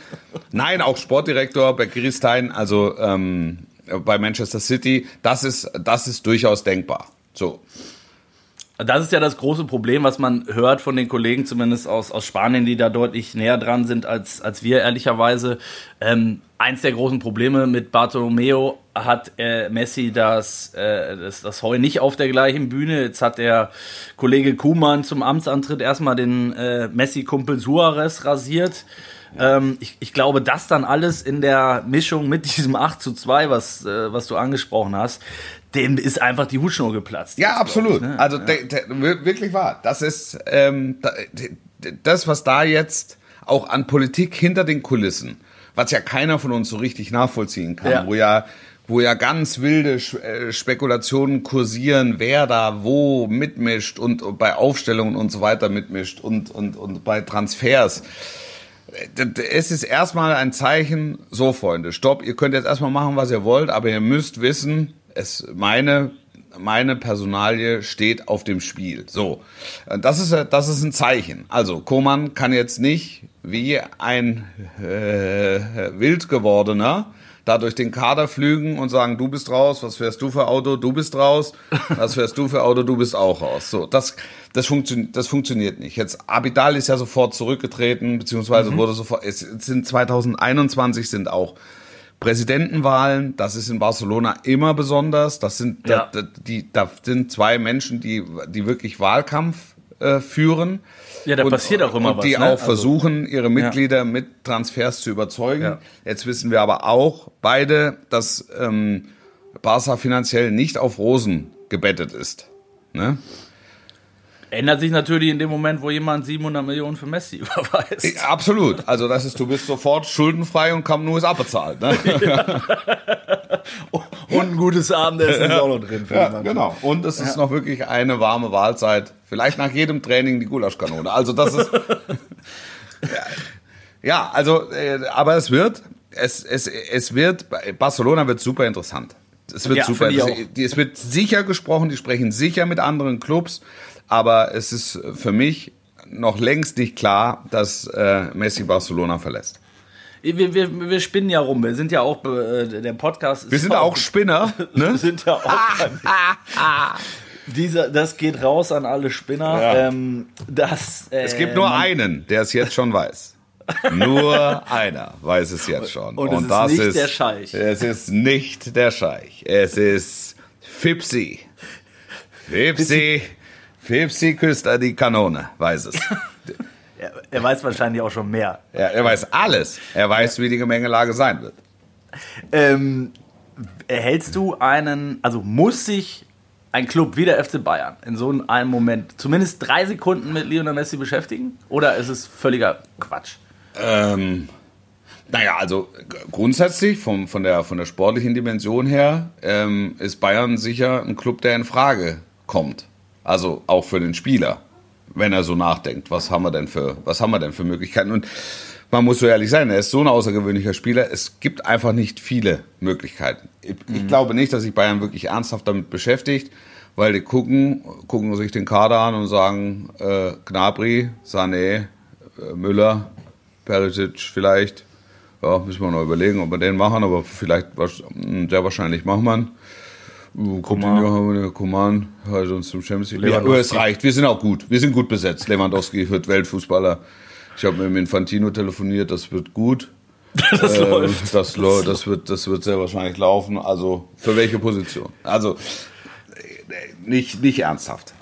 Nein, auch Sportdirektor Becky Stein, also ähm, bei Manchester City, das ist, das ist durchaus denkbar. So, Das ist ja das große Problem, was man hört von den Kollegen, zumindest aus, aus Spanien, die da deutlich näher dran sind als, als wir, ehrlicherweise. Ähm, eins der großen Probleme mit Bartolomeo hat äh, Messi das, äh, das, das Heu nicht auf der gleichen Bühne. Jetzt hat der Kollege Kuhmann zum Amtsantritt erstmal den äh, Messi-Kumpel Suarez rasiert. Ähm, ich, ich glaube, das dann alles in der Mischung mit diesem 8 zu 2, was, äh, was du angesprochen hast, dem ist einfach die Hutschnur geplatzt. Ja, absolut. ne? Also de, de, wir- wirklich wahr. Das ist ähm, das, was da jetzt auch an Politik hinter den Kulissen, was ja keiner von uns so richtig nachvollziehen kann, Ja. wo ja wo ja ganz wilde äh, Spekulationen kursieren, wer da wo mitmischt und bei Aufstellungen und so weiter mitmischt und, und, und bei Transfers. Es ist erstmal ein Zeichen, so Freunde, stopp, ihr könnt jetzt erstmal machen, was ihr wollt, aber ihr müsst wissen, es, meine, meine Personalie steht auf dem Spiel. So, das ist, das ist ein Zeichen. Also, Koman kann jetzt nicht wie ein äh, wild gewordener da durch den Kader flügen und sagen, du bist raus, was fährst du für Auto, du bist raus, was fährst du für Auto, du bist auch raus. So, das, das, funktio das funktioniert nicht. Jetzt, Abidal ist ja sofort zurückgetreten, beziehungsweise wurde sofort, es sind 2021 sind auch Präsidentenwahlen, das ist in Barcelona immer besonders. Das sind, Ja. da, da, die, da sind zwei Menschen, die, die wirklich Wahlkampf äh, führen. Ja, da passiert auch immer und was, die ne? auch Also- versuchen, ihre Mitglieder mit Transfers zu überzeugen. Ja. Jetzt wissen wir aber auch beide, dass ähm, Barca finanziell nicht auf Rosen gebettet ist. Ne? Ändert sich natürlich in dem Moment, wo jemand 700 Millionen für Messi überweist. Ja, Absolut. Also das ist, du bist sofort schuldenfrei und Camp Nou ist abbezahlt. Ne? Und ein gutes Abendessen ist auch noch drin. Ja, genau. Und es ist noch wirklich eine warme Wahlzeit. Vielleicht nach jedem Training die Gulaschkanone. Also das ist. ja, ja, also, äh, aber es wird, es, es, es wird, Barcelona wird super interessant. Es wird Ja, super. ich die- Es wird sicher gesprochen, die sprechen sicher mit anderen Clubs, aber es ist für mich noch längst nicht klar, dass äh, Messi Barcelona verlässt. Wir, wir, wir spinnen ja rum. Wir sind ja auch, äh, der Podcast ist Wir sind auch Spinner, Wir ne? sind ja auch. Dieser, das geht raus an alle Spinner. Ja. Ähm, das, äh, Es gibt nur man- einen, der es jetzt schon weiß. Nur einer weiß es jetzt schon. Und es ist nicht der Scheich. Es ist nicht der Scheich. Es ist Fipsi. Fipsi. Fipsi küsst die Kanone, weiß es. Er, er weiß wahrscheinlich auch schon mehr. Ja, er weiß alles. Er weiß, wie die Gemengelage sein wird. Ähm, erhältst du einen, also muss sich ein Club wie der FC Bayern in so einem Moment zumindest drei Sekunden mit Lionel Messi beschäftigen? Oder ist es völliger Quatsch? Ähm, naja, also grundsätzlich vom, von, der, von der sportlichen Dimension her ähm, ist Bayern sicher ein Club, der in Frage kommt. Also auch für den Spieler, wenn er so nachdenkt, was haben wir denn für, was haben wir denn für Möglichkeiten? Und man muss so ehrlich sein, er ist so ein außergewöhnlicher Spieler, es gibt einfach nicht viele Möglichkeiten. Ich, ich glaube nicht, dass sich Bayern wirklich ernsthaft damit beschäftigt, weil die gucken, gucken sich den Kader an und sagen, äh, Gnabry, Sané, äh, Müller, Perisic vielleicht. Ja, müssen wir noch überlegen, ob wir den machen, aber vielleicht, sehr wahrscheinlich machen wir ihn. Uh, Coutinho Coman, also uns zum Champions League. Ja, aber es reicht, wir sind auch gut, wir sind gut besetzt. Lewandowski wird Weltfußballer. Ich habe mit dem Infantino telefoniert, das wird gut. Das Ähm, läuft. Das, lo- das, wird, das wird sehr wahrscheinlich laufen. Also für welche Position? Also äh, nicht, nicht ernsthaft.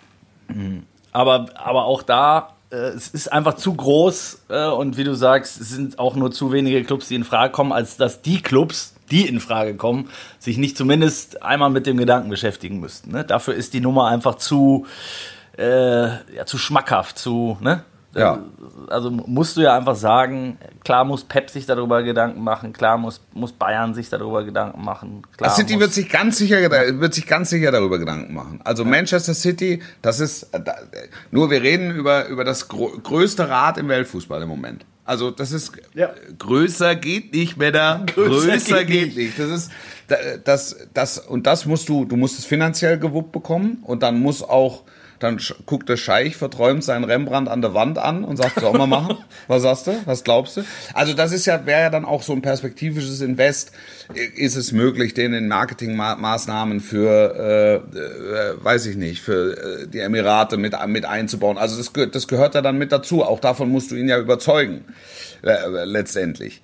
Aber, aber auch da, äh, es ist einfach zu groß äh, und wie du sagst, es sind auch nur zu wenige Clubs, die in Frage kommen, als dass die Clubs, die in Frage kommen, sich nicht zumindest einmal mit dem Gedanken beschäftigen müssten. Ne? Dafür ist die Nummer einfach zu, äh, ja, zu schmackhaft, zu, ne? Ja. Also musst du ja einfach sagen, klar muss Pep sich darüber Gedanken machen, klar muss, muss Bayern sich darüber Gedanken machen. Klar City muss- wird sich ganz sicher wird sich ganz sicher darüber Gedanken machen. Also Manchester City, das ist äh, nur wir reden über über das größte Rad im Weltfußball im Moment. Also das ist Ja. größer geht nicht, Männer. Größer Größer, geht geht, nicht. Das ist da- das das und das musst du du musst es finanziell gewuppt bekommen und dann muss auch dann guckt der Scheich verträumt seinen Rembrandt an der Wand an und sagt, sollen wir machen? Was sagst du? Was glaubst du? Also das ist ja, wäre ja dann auch so ein perspektivisches Invest. Ist es möglich, den in Marketingmaßnahmen für, äh, äh, weiß ich nicht, für äh, die Emirate mit, mit einzubauen? Also das, gehört- das gehört ja dann mit dazu. Auch davon musst du ihn ja überzeugen, äh, letztendlich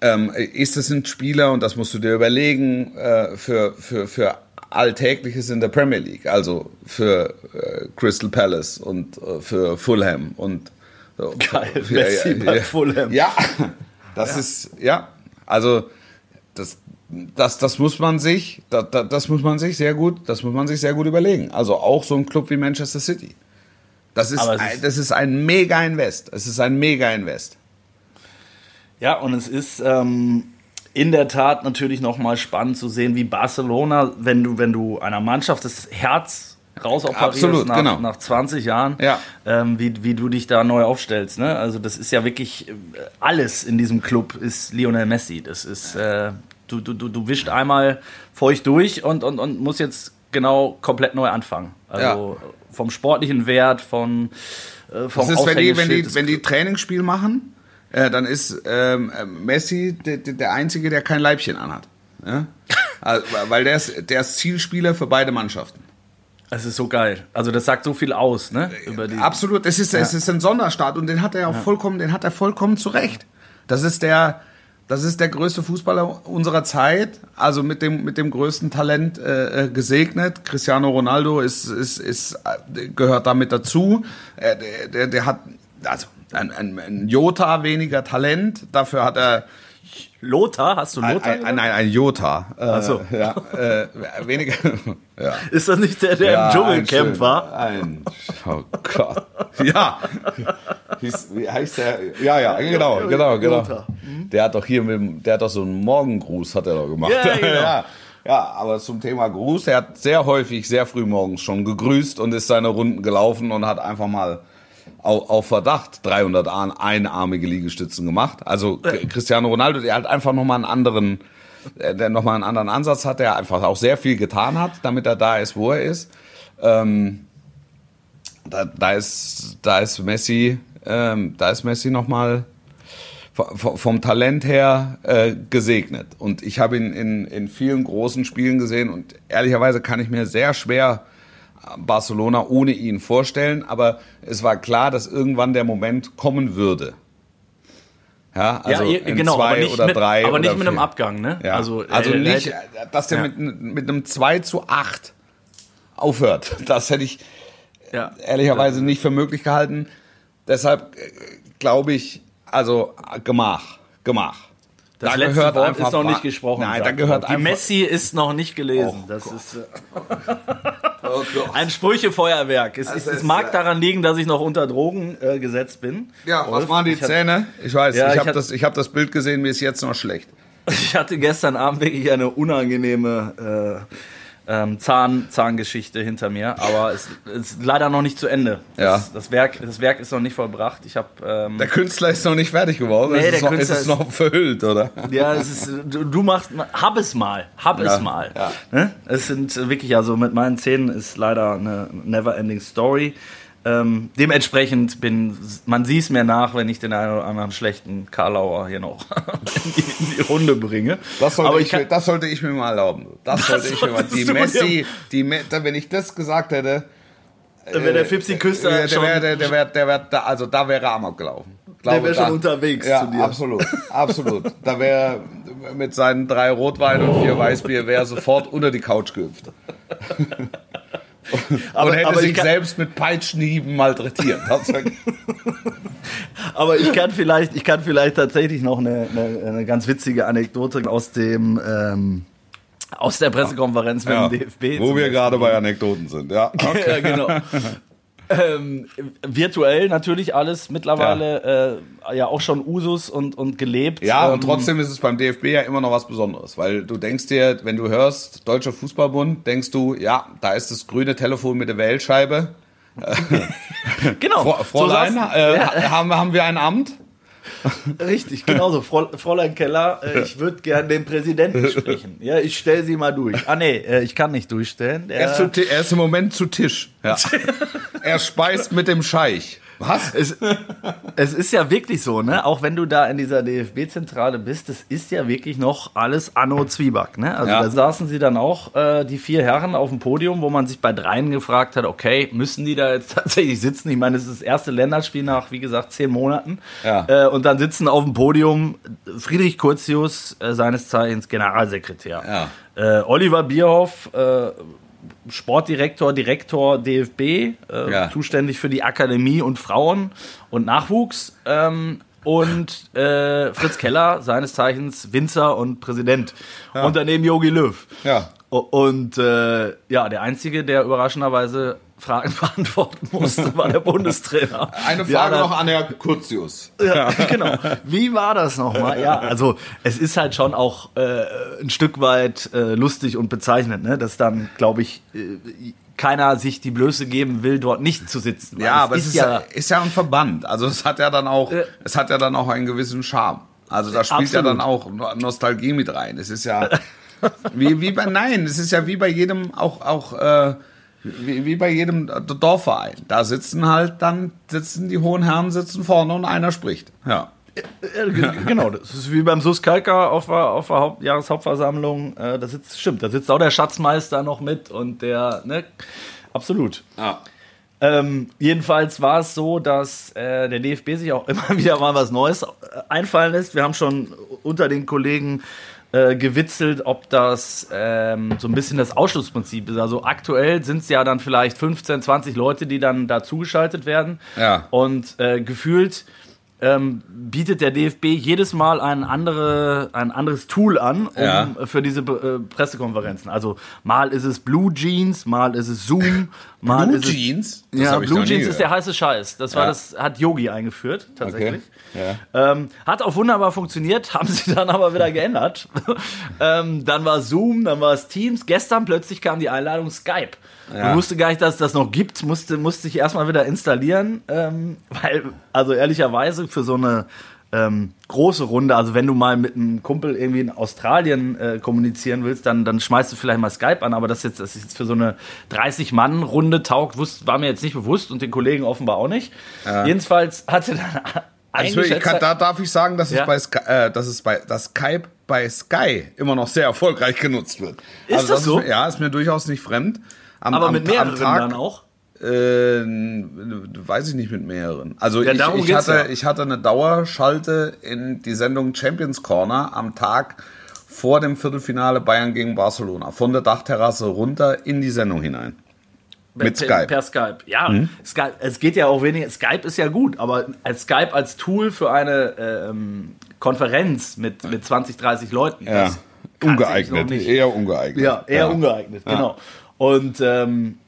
ähm, ist es ein Spieler, und das musst du dir überlegen, äh, für, für, für Alltägliches in der Premier League, also für äh, Crystal Palace und äh, für Fulham und so. Geil, Für- Messi bei Fulham. Ja, das ist, ja, also das, das, das muss man sich, das, das muss man sich sehr gut, das muss man sich sehr gut überlegen. Also auch so ein Club wie Manchester City. Das ist, ein, das ist ein Mega-Invest. Es ist ein Mega-Invest. Ja, und es ist ähm, in der Tat natürlich nochmal spannend zu sehen, wie Barcelona, wenn du, wenn du einer Mannschaft das Herz rausoperierst Absolut, nach, genau. nach 20 Jahren, Ja. ähm, wie, wie du dich da neu aufstellst. Ne? Also das ist ja wirklich äh, alles in diesem Club ist Lionel Messi. Das ist, äh, du, du, du, du wischt einmal feucht durch und, und, und musst jetzt genau komplett neu anfangen. Also vom sportlichen Wert, von äh, vom Das ist, wenn die, wenn die, wenn die Trainingsspiel machen, äh, dann ist ähm, äh, Messi der, der Einzige, der kein Leibchen anhat. Ja? Also, weil der ist, der ist Zielspieler für beide Mannschaften. Es ist so geil. Also das sagt so viel aus, ne? Über die Absolut, es ist, es ist ein Sonderstart und den hat er auch vollkommen, den hat er vollkommen zurecht. Das ist der, das ist der größte Fußballer unserer Zeit, also mit dem, mit dem größten Talent äh, äh, gesegnet. Cristiano Ronaldo ist, ist, ist, äh, gehört damit dazu. Äh, der, der, der hat also ein, ein, ein Jota weniger Talent, dafür hat er Lothar, hast du Lothar? ein, ein, ein, ein Jota. Äh, Ach so. ja, äh, weniger. ja. ist das nicht der, der Ja, im Dschungelcamp war? Ein, oh Gott. Ja. Wie heißt der? Ja, ja, genau, genau, genau. Jota. Der hat doch hier mit, dem- der hat doch so einen Morgengruß, hat er doch gemacht. Ja, genau. ja. Ja, aber zum Thema Gruß, er hat sehr häufig, sehr früh morgens schon gegrüßt und ist seine Runden gelaufen und hat einfach mal auf, auf Verdacht 300 Arm- einarmige Liegestützen gemacht. Also K- Cristiano Ronaldo, der halt einfach nochmal einen anderen, äh, der nochmal einen anderen Ansatz hat, der einfach auch sehr viel getan hat, damit er da ist, wo er ist. Ähm, da, da ist, da ist Messi, ähm, da ist Messi nochmal vom Talent her äh, gesegnet. Und ich habe ihn in, in vielen großen Spielen gesehen und ehrlicherweise kann ich mir sehr schwer Barcelona ohne ihn vorstellen, aber es war klar, dass irgendwann der Moment kommen würde. Ja, also ihr- in genau, zwei oder mit, drei aber oder nicht mit einem. Abgang, ne? Ja. Also, äh, nicht, hätte- dass der Ja. mit, mit einem 2 zu 8 aufhört. Das hätte ich ja. ehrlicherweise nicht für möglich gehalten. Deshalb äh, glaube ich, also äh, Gemach, Gemach. Das Da letzte gehört Wort einfach ist noch nicht gesprochen. Nein, da gehört. Die Messi ist noch nicht gelesen. Oh das Gott. ist äh, ein Sprüchefeuerwerk. Es, es, es ist, mag äh, daran liegen, dass ich noch unter Drogen äh, gesetzt bin. Ja, was Wolf, waren die ich Zähne? Ich weiß, Ja, ich ich habe hab- das, ich hab das Bild gesehen, mir ist jetzt noch schlecht. Ich hatte gestern Abend wirklich eine unangenehme äh, ähm, Zahn, Zahngeschichte hinter mir, aber es ist leider noch nicht zu Ende. Das, Ja. das, Werk, das Werk ist noch nicht vollbracht. Ich habe ähm, Der Künstler ist noch nicht fertig geworden. Nee, es der ist, noch, Künstler es ist ist- noch verhüllt, oder? Ja, es ist, du, du machst, hab es mal, hab Ja, es mal. ja. Ne? Es sind wirklich, also mit meinen Zähnen ist leider eine never-ending Story. Ähm, dementsprechend bin, man sieht es mir nach, wenn ich den einen oder anderen schlechten Karlauer hier noch in, die, in die Runde bringe. Das sollte, Aber ich, kann- mir- das sollte ich mir mal erlauben. Das, sollte ich mir mal. Die Messi, die, Me- da- wenn ich das gesagt hätte, Dann wäre der Fipsi Küster der, der schon, wäre, der, der wäre, der wäre, da, also da wäre er amok gelaufen. der wäre da- schon unterwegs Ja, zu dir. absolut, absolut. Da wäre mit seinen drei Rotwein und vier Weißbier wäre sofort unter die Couch gehüpft. Aber, und hätte aber, ich sich selbst mit Peitschenhieben malträtiert. Aber ich kann vielleicht, ich kann vielleicht tatsächlich noch eine, eine, eine ganz witzige Anekdote aus dem ähm, aus der Pressekonferenz mit ja, dem DFB. wo wir gerade bei Anekdoten sind. Ja, ja, genau. Ähm, virtuell natürlich alles mittlerweile äh, ja auch schon Usus und, und gelebt. Ja, ähm, und trotzdem ist es beim DFB ja immer noch was Besonderes, weil du denkst dir, wenn du hörst, Deutscher Fußballbund, denkst du, ja, da ist das grüne Telefon mit der Wählscheibe. Genau. Fräulein, so äh, ja, haben, haben wir ein Amt? richtig, genauso. Frau, Fräulein Keller, äh, ich würde gerne den Präsidenten sprechen. Ja, ich stelle sie mal durch. Ah, nee, äh, ich kann nicht durchstellen. Der, Er ist, er ist im Moment zu Tisch. Ja. er speist mit dem Scheich. Was? es, es ist ja wirklich so, ne? Auch wenn du da in dieser DFB-Zentrale bist, das ist ja wirklich noch alles Anno Zwieback, ne? Also Ja. da saßen sie dann auch, äh, die vier Herren auf dem Podium, wo man sich bei dreien gefragt hat, okay, müssen die da jetzt tatsächlich sitzen? Ich meine, es ist das erste Länderspiel nach, wie gesagt, zehn Monaten. Ja. Äh, und dann sitzen auf dem Podium Friedrich Curtius, äh, seines Zeichens Generalsekretär. Ja. Äh, Oliver Bierhoff, äh, Sportdirektor, Direktor DFB, äh, Ja. zuständig für die Akademie und Frauen und Nachwuchs. Ähm, und äh, Fritz Keller, seines Zeichens Winzer und Präsident. Unternehmen Yogi Löw. Ja. Und äh, ja, der Einzige, der überraschenderweise Fragen beantworten musste, war der Bundestrainer. Eine Frage anderen- noch an Herrn Kurzius. ja, genau. Wie war das nochmal? Ja, also es ist halt schon auch äh, ein Stück weit äh, lustig und bezeichnend, ne? dass dann, glaube ich, äh, keiner sich die Blöße geben will, dort nicht zu sitzen. Ja, aber es ist ja, ja ist ja ein Verband. Also es hat ja dann auch, Äh. es hat ja dann auch einen gewissen Charme. Also da spielt ja Absolut. dann auch No- Nostalgie mit rein. Es ist ja wie, wie bei nein, es ist ja wie bei jedem auch auch äh, wie, wie bei jedem Dorfverein. Da sitzen halt dann sitzen die hohen Herren sitzen vorne und einer spricht. Ja. Äh, g- genau, das ist wie beim Sus Kalka auf der, auf der Haupt, Jahreshauptversammlung. Äh, da sitzt, stimmt, da sitzt auch der Schatzmeister noch mit und der, ne, absolut. ja. Ähm, jedenfalls war es so, dass äh, der DFB sich auch immer wieder mal was Neues äh, einfallen lässt. Wir haben schon unter den Kollegen äh, gewitzelt, ob das ähm, so ein bisschen das Ausschlussprinzip ist. Also aktuell sind es ja dann vielleicht 15, 20 Leute, die dann da zugeschaltet werden. Ja. Und äh, gefühlt ähm, bietet der DFB jedes Mal ein, andere, ein anderes Tool an um, Ja. für diese äh, Pressekonferenzen. Also mal ist es Blue Jeans, mal ist es Zoom, mal Blue ist es Jeans? Das ja, Blue Jeans ist der heiße Scheiß. Das war Ja. das hat Yogi eingeführt tatsächlich. Okay. Ähm, hat auch wunderbar funktioniert, haben sie dann aber wieder geändert. ähm, dann war Zoom, dann war es Teams. Gestern plötzlich kam die Einladung Skype. Ja. Ich wusste gar nicht, dass es das noch gibt, musste, musste ich erstmal wieder installieren, ähm, weil, also ehrlicherweise für so eine ähm, große Runde, also wenn du mal mit einem Kumpel irgendwie in Australien äh, kommunizieren willst, dann, dann schmeißt du vielleicht mal Skype an, aber das jetzt, das ist jetzt für so eine 30-Mann-Runde taugt, wusste, war mir jetzt nicht bewusst und den Kollegen offenbar auch nicht. Jedenfalls hatte dann Also ich kann, da darf ich sagen, dass es Ja. bei Sky, äh, dass es bei dass Skype bei Sky immer noch sehr erfolgreich genutzt wird. Ist das so? Ist, mir- ja, ist mir durchaus nicht fremd. Am, aber am- mit mehreren Tag, dann auch. Äh, weiß ich nicht mit mehreren. Also Ja, ich, ich, hatte, ja. ich hatte eine Dauerschalte in die Sendung Champions Corner am Tag vor dem Viertelfinale Bayern gegen Barcelona. Von der Dachterrasse runter in die Sendung hinein. Mit per, Skype. Per Skype. Ja, Skype, es geht ja auch weniger. Skype ist ja gut, aber als Skype als Tool für eine ähm, Konferenz mit, mit 20, 30 Leuten. Ja. Ungeeignet, eher ungeeignet. Ja, eher ungeeignet, genau. Und ähm,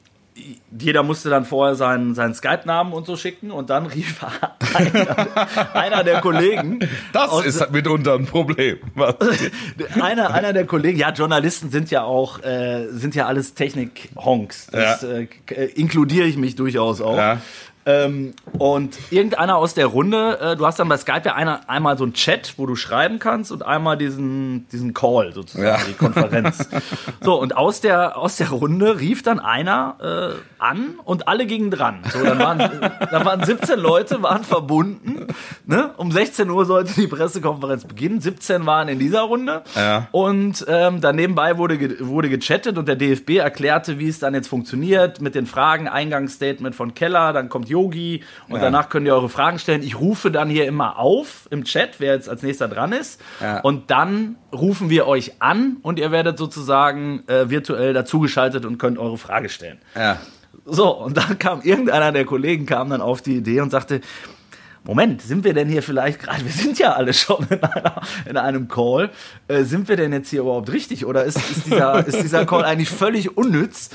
jeder musste dann vorher seinen, seinen Skype-Namen und so schicken und dann rief einer, einer der Kollegen. Das aus- ist mitunter ein Problem. Einer, einer der Kollegen, ja, Journalisten sind ja auch, äh, sind ja alles Technik-Honks. Das Ja. äh, äh, inkludiere ich mich durchaus auch. Ja. Ähm, und irgendeiner aus der Runde, äh, du hast dann bei Skype ja einer, einmal so einen Chat, wo du schreiben kannst und einmal diesen, diesen Call sozusagen, Ja. die Konferenz. so, und aus der, aus der Runde rief dann einer äh, an und alle gingen dran. So, dann waren, dann waren 17 Leute, waren verbunden. Ne? Um 16 Uhr sollte die Pressekonferenz beginnen. 17 waren in dieser Runde. Ja. Und ähm, dann nebenbei wurde, ge wurde gechattet und der DFB erklärte, wie es dann jetzt funktioniert mit den Fragen. Eingangsstatement von Keller, dann kommt Yogi und Ja. danach könnt ihr eure Fragen stellen. Ich rufe dann hier immer auf im Chat, wer jetzt als nächster dran ist. Ja. Und dann rufen wir euch an und ihr werdet sozusagen äh, virtuell dazugeschaltet und könnt eure Frage stellen. Ja. So, und dann kam irgendeiner der Kollegen kam dann auf die Idee und sagte, Moment, sind wir denn hier vielleicht gerade, wir sind ja alle schon in, einer, in einem Call, äh, sind wir denn jetzt hier überhaupt richtig oder ist, ist, dieser, ist dieser Call eigentlich völlig unnütz?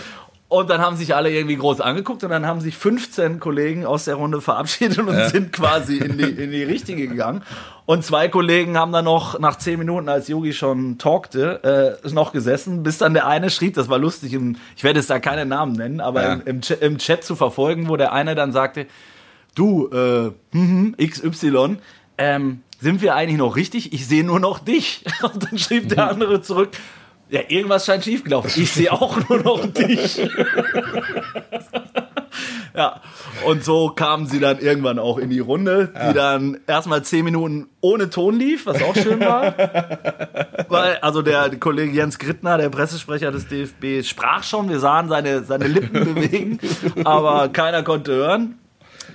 Und dann haben sich alle irgendwie groß angeguckt und dann haben sich 15 Kollegen aus der Runde verabschiedet und sind quasi in die, in die richtige gegangen. Und zwei Kollegen haben dann noch nach 10 Minuten, als Yogi schon talkte, äh, noch gesessen, bis dann der eine schrieb, das war lustig, im, ich werde jetzt da keine Namen nennen, aber Ja. im, im, im Chat zu verfolgen, wo der eine dann sagte, du, äh, mhm, XY, ähm, sind wir eigentlich noch richtig? Ich sehe nur noch dich. Und dann schrieb der andere zurück, ja, irgendwas scheint schiefgelaufen. Ich sehe auch nur noch dich. ja, und so kamen sie dann irgendwann auch in die Runde, die dann erstmal zehn Minuten ohne Ton lief, was auch schön war. Weil, also der Kollege Jens Grittner, der Pressesprecher des DFB, sprach schon, wir sahen seine, seine Lippen bewegen, aber keiner konnte hören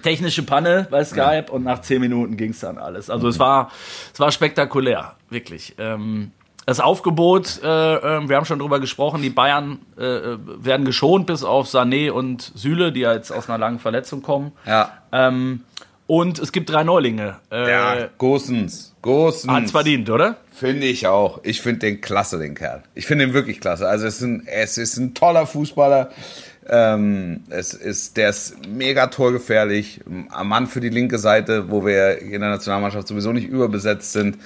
technische Panne bei Skype und nach zehn Minuten ging es dann alles. Also es war, es war spektakulär, wirklich. Ähm, das Aufgebot, äh, äh, wir haben schon drüber gesprochen, die Bayern äh, werden geschont bis auf Sané und Süle, die ja jetzt aus einer langen Verletzung kommen. Ja. Ähm, und es gibt drei Neulinge. Äh, Ja, Gosens. Gosens. Hat's verdient, oder? Finde ich auch. Ich finde den klasse, den Kerl. Ich finde ihn wirklich klasse. Also es ist ein, es ist ein toller Fußballer. Ähm, es ist, der ist mega torgefährlich. Ein Mann für die linke Seite, wo wir in der Nationalmannschaft sowieso nicht überbesetzt sind.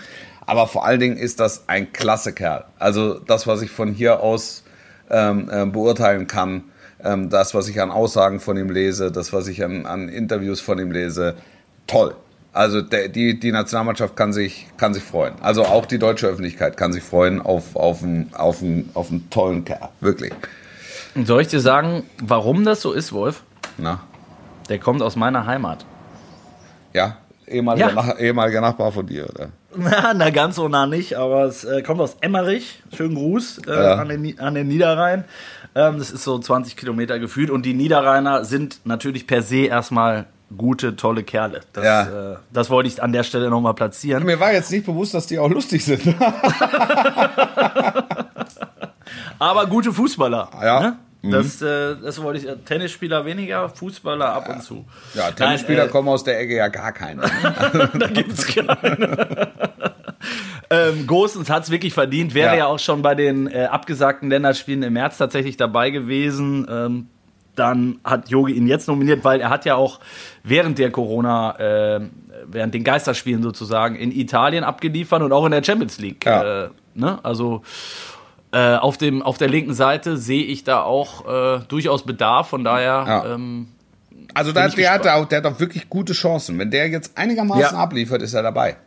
Aber vor allen Dingen ist das ein klasse Kerl. Also das, was ich von hier aus ähm, äh, beurteilen kann, ähm, das, was ich an Aussagen von ihm lese, das, was ich an, an Interviews von ihm lese, toll. Also der, die, die Nationalmannschaft kann sich, kann sich freuen. Also auch die deutsche Öffentlichkeit kann sich freuen auf, auf, einen, auf, einen, auf einen tollen Kerl. Wirklich. Und soll ich dir sagen, warum das so ist, Wolf? Na, Der kommt aus meiner Heimat. ja? Ehemaliger, Ja. Nach, ehemaliger Nachbar von dir, oder? Na, na, ganz so nah nicht, aber es äh, kommt aus Emmerich. Schönen Gruß äh, Ja. an, den, an den Niederrhein. Ähm, das ist so 20 Kilometer gefühlt und die Niederrheiner sind natürlich per se erstmal gute, tolle Kerle. Das, Ja. äh, das wollte ich an der Stelle nochmal platzieren. Mir war jetzt nicht bewusst, dass die auch lustig sind. Aber gute Fußballer. Ja. Ne? Das, äh, das wollte ich. Tennisspieler weniger, Fußballer ab und zu. Ja, Tennisspieler Nein, äh, kommen aus der Ecke ja gar keine. da gibt's keine. ähm, Gosens hat es wirklich verdient. Wäre ja. Ja. auch schon bei den äh, abgesagten Länderspielen im März tatsächlich dabei gewesen. Ähm, dann hat Jogi ihn jetzt nominiert, weil er hat ja auch während der Corona, äh, während den Geisterspielen sozusagen in Italien abgeliefert und auch in der Champions League. Ja. Äh, ne? Also äh, auf, dem, auf der linken Seite sehe ich da auch äh, durchaus Bedarf. Von daher Ja. ähm, Also da, der, hat auch, der hat auch wirklich gute Chancen. Wenn der jetzt einigermaßen Ja. abliefert, ist er dabei.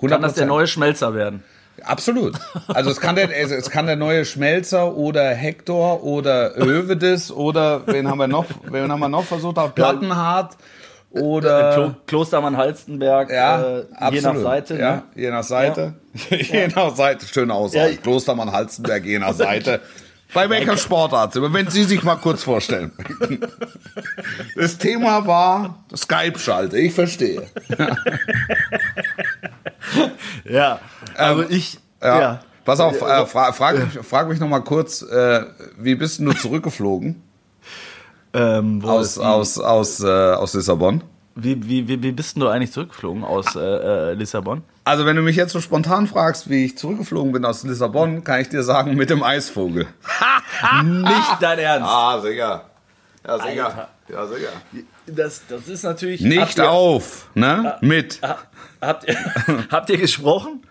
100%. kann das der neue Schmelzer werden. Absolut. Also es kann der, es kann der neue Schmelzer oder Hector oder Hövedes oder wen haben wir noch, wen haben wir noch versucht? Plattenhardt oder Klo Klostermann Halstenberg, ja, äh, je nach Seite. Ja, Ne? je nach Seite. je nach Seite. Schöne Aussage. Ja. Klostermann Halstenberg, je nach Seite. Bei welcher Sportart? Wenn Sie sich mal kurz vorstellen. Das Thema war Skype-Schalte. Ich verstehe. Ja, aber ich. Ähm, Ja. Ja. Pass auf, äh, fra frag, mich, frag mich noch mal kurz, äh, wie bist du zurückgeflogen Ähm, aus, ist- aus, aus, äh, aus Lissabon? wie, wie, wie, wie bist denn du eigentlich zurückgeflogen aus äh, äh, Lissabon? Also, wenn du mich jetzt so spontan fragst, wie ich zurückgeflogen bin aus Lissabon, kann ich dir sagen, mit dem Eisvogel. Nicht dein Ernst. Ah, sicher. Ja, sicher. Alter. Ja, sicher. Das, das ist natürlich. Nicht ihr, auf, ne? Mit. ha- Habt ihr, habt ihr gesprochen?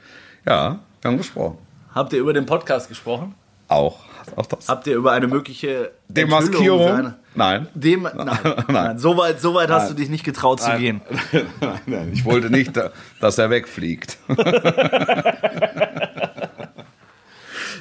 Ja, wir haben gesprochen. Habt ihr über den Podcast gesprochen? Auch. Auch das. Habt ihr über eine mögliche Demaskierung? Seiner- Nein. Dem, nein, nein. So weit, so weit hast du dich nicht getraut zu gehen. nein, nein, ich wollte nicht, da- dass er wegfliegt.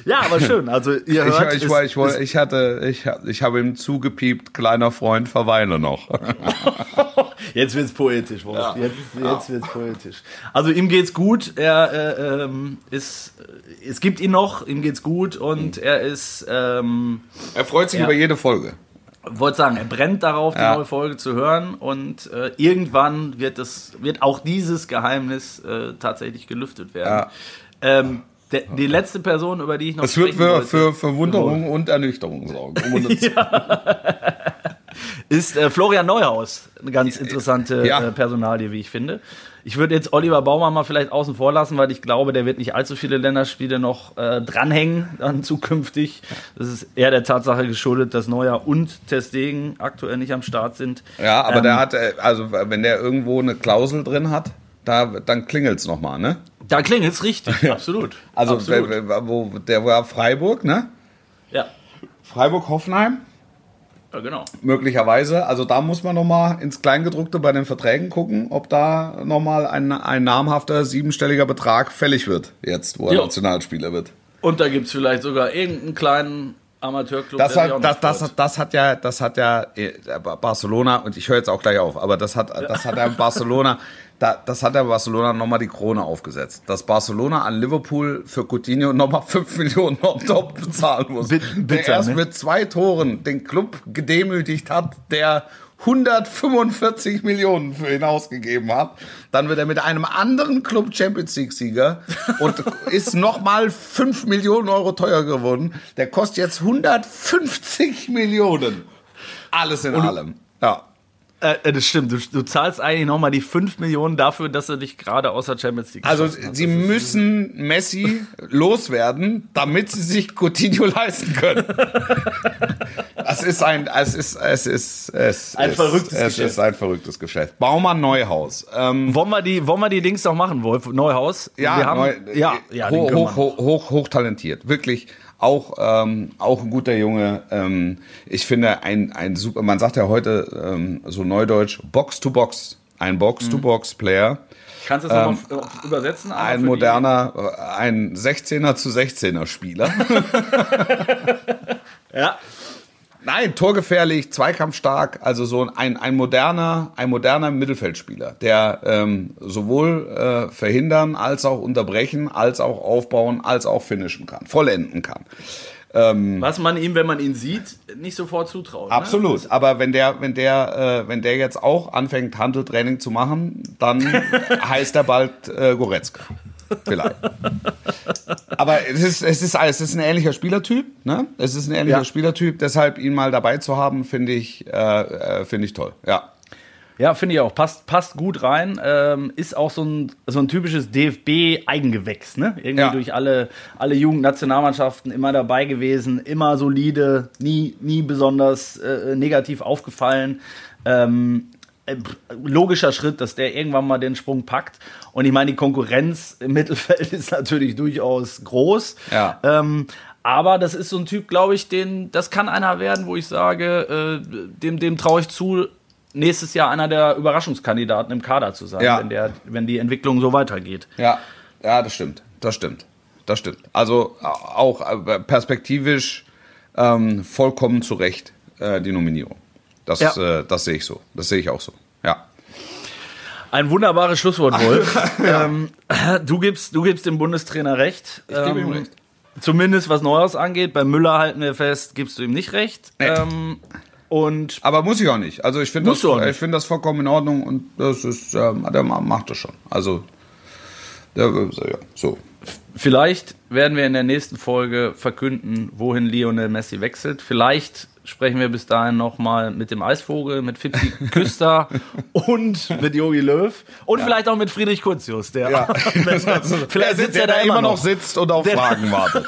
Ja, aber schön. Also ihr Ich, hört, ich, es- war- ich, es- ich hatte, ich, ich habe ihm zugepiept, kleiner Freund, verweile noch. Jetzt wird's poetisch, Wolf. Ja. Jetzt, jetzt wird's poetisch. Also ihm geht's gut. Er äh, ähm, ist, es gibt ihn noch. Ihm geht's gut und er ist, ähm, Er freut sich Ja. über jede Folge. wollte sagen, er brennt darauf, die Ja. neue Folge zu hören und äh, irgendwann wird es, wird auch dieses Geheimnis äh, tatsächlich gelüftet werden. Ähm, der, die letzte Person, über die ich noch Es wird für, für Verwunderung und Ernüchterung sorgen. Um ist äh, Florian Neuhaus. Eine ganz interessante Ja. äh, Personalie, wie ich finde. Ich würde jetzt Oliver Baumann mal vielleicht außen vor lassen, weil ich glaube, der wird nicht allzu viele Länderspiele noch äh, dranhängen, dann zukünftig. Das ist eher der Tatsache geschuldet, dass Neuer und Testegen aktuell nicht am Start sind. Ja, aber Ähm, der hat, äh, also wenn der irgendwo eine Klausel drin hat, da, dann klingelt's noch nochmal, ne? Da klingelt's richtig, absolut. Also absolut. wer- wo, der war Freiburg, ne? ja. Freiburg-Hoffenheim, ja, genau. möglicherweise. Also da muss man nochmal ins Kleingedruckte bei den Verträgen gucken, ob da nochmal ein, ein namhafter siebenstelliger Betrag fällig wird, jetzt, wo er Jo. Nationalspieler wird. Und da gibt's vielleicht sogar irgendeinen kleinen Amateurclub. Das der hat, das, das, das hat ja, das hat ja äh, Barcelona, und ich höre jetzt auch gleich auf, aber das hat, das hat ja Barcelona, da, das hat ja Barcelona nochmal die Krone aufgesetzt. Dass Barcelona an Liverpool für Coutinho nochmal 5 Millionen on top bezahlen muss. Bit- der erst ne? mit zwei Toren den Club gedemütigt hat, der 145 Millionen für ihn ausgegeben hat. Dann wird er mit einem anderen Club Champions League Sieger und ist nochmal 5 Millionen Euro teuer geworden. Der kostet jetzt 150 Millionen. Alles in allem. Ja. Äh, das stimmt. Du, du zahlst eigentlich nochmal die 5 Millionen dafür, dass er dich gerade aus der Champions League Also hat. sie müssen Messi loswerden, damit sie sich Coutinho leisten können. Das ist ein, es ist, es ist, es Ein ist, verrücktes es Geschäft. ist ein verrücktes Geschäft. Baumann Neuhaus. Ähm, Wollen wir die, wollen wir die Dings noch machen, Wolf? Neuhaus? ja, wir haben, neu, ja, ja, den hoch, hoch, hoch, hoch, hoch talentiert. Wirklich auch, ähm, auch ein guter Junge. Ähm, ich finde ein, ein super, man sagt ja heute ähm, so neudeutsch, Box to Box. Ein Box-to-Box-Player. Kannst du das nochmal übersetzen? Ähm, Ein die- moderner, äh, ein 16er zu 16er Spieler. Ja. Nein, torgefährlich, zweikampfstark, also so ein, ein moderner, ein moderner Mittelfeldspieler, der ähm, sowohl äh, verhindern als auch unterbrechen, als auch aufbauen, als auch finishen kann, vollenden kann. Was man ihm, wenn man ihn sieht, nicht sofort zutraut. Ne? Absolut. Aber wenn der, wenn der, äh, wenn der jetzt auch anfängt, Handeltraining zu machen, dann heißt er bald äh, Goretzka. Vielleicht. Aber es ist, es ist, es ist ein ähnlicher Spielertyp, ne? Es ist ein ähnlicher Ja. Spielertyp, deshalb ihn mal dabei zu haben, finde ich, äh, äh, finde ich toll. Ja. Ja, finde ich auch. Passt, passt gut rein. Ähm, ist auch so ein, so ein typisches DFB-Eigengewächs, ne? Irgendwie Ja. durch alle, alle Jugendnationalmannschaften immer dabei gewesen, immer solide, nie, nie besonders äh, negativ aufgefallen. Ähm, äh, logischer Schritt, dass der irgendwann mal den Sprung packt. Und ich meine, die Konkurrenz im Mittelfeld ist natürlich durchaus groß. Ja. Ähm, aber das ist so ein Typ, glaube ich, den, das kann einer werden, wo ich sage, äh, dem, dem traue ich zu, nächstes Jahr einer der Überraschungskandidaten im Kader zu sein, Ja. wenn, der, wenn die Entwicklung so weitergeht. Ja, ja, das stimmt. Das stimmt. Das stimmt. Also äh, auch äh, perspektivisch ähm, vollkommen zu Recht äh, die Nominierung. Das, Ja. äh, das sehe ich so. Das sehe ich auch so. Ja. Ein wunderbares Schlusswort, Wolf. ähm, du, gibst, du gibst dem Bundestrainer recht. Ich gebe ihm Ähm, recht. Zumindest was Neues angeht. Bei Müller halten wir fest, gibst du ihm nicht recht. Nee. Ähm, und Aber muss ich auch nicht. Also ich finde das, ich finde das vollkommen in Ordnung und das ist, ähm, der ma- macht das schon. Also Ja, ja, so. Vielleicht werden wir in der nächsten Folge verkünden, wohin Lionel Messi wechselt. Vielleicht sprechen wir bis dahin nochmal mit dem Eisvogel, mit Fitzi Küster und mit Jogi Löw und ja. vielleicht auch mit Friedrich Kurzius, der, ja. vielleicht sitzt er da immer noch sitzt und auf der Fragen wartet.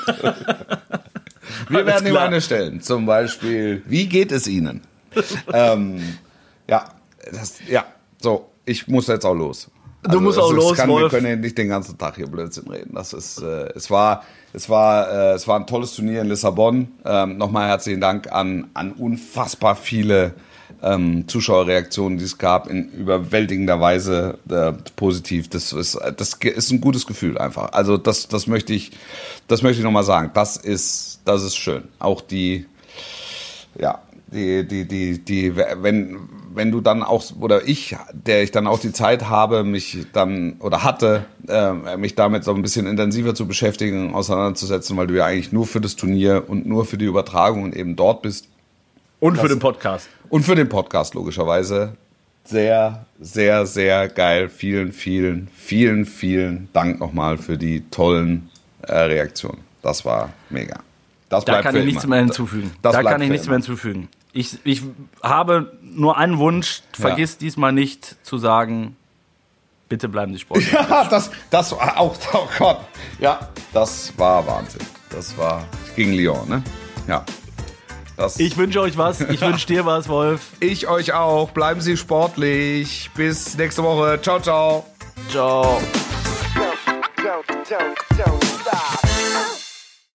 wir werden ihm eine stellen. Zum Beispiel, wie geht es Ihnen? ähm, ja, das, ja, so, ich muss jetzt auch los. Also du musst auch los, kann, Wolf. Wir können nicht den ganzen Tag hier Blödsinn reden. Das ist, äh, es war, es war, äh, es war ein tolles Turnier in Lissabon. Ähm, Nochmal herzlichen Dank an, an unfassbar viele ähm, Zuschauerreaktionen, die es gab, in überwältigender Weise äh, positiv. Das ist, das ist ein gutes Gefühl einfach. Also das, das möchte ich, das möchte ich nochmal sagen. Das ist, das ist schön. Auch die, ja, die, die, die, die, wenn, wenn du dann auch, oder ich, der ich dann auch die Zeit habe, mich dann, oder hatte, äh, mich damit so ein bisschen intensiver zu beschäftigen, auseinanderzusetzen, weil du ja eigentlich nur für das Turnier und nur für die Übertragung eben dort bist. Und das, für den Podcast. Und für den Podcast, logischerweise. Sehr, sehr, sehr geil. Vielen, vielen, vielen, vielen Dank nochmal für die tollen äh, Reaktionen. Das war mega. Das da kann ich nichts mehr hinzufügen. Das da kann ich nichts immer. mehr hinzufügen. Ich, ich habe nur einen Wunsch, vergiss ja. diesmal nicht zu sagen, bitte bleiben Sie sportlich. Ja, das, das war auch, oh Gott. Ja, das war Wahnsinn. Das war gegen Lyon, ne? Ja. Das ich wünsche euch was. Ich wünsche dir was, Wolf. Ich euch auch. Bleiben Sie sportlich. Bis nächste Woche. Ciao, ciao. Ciao.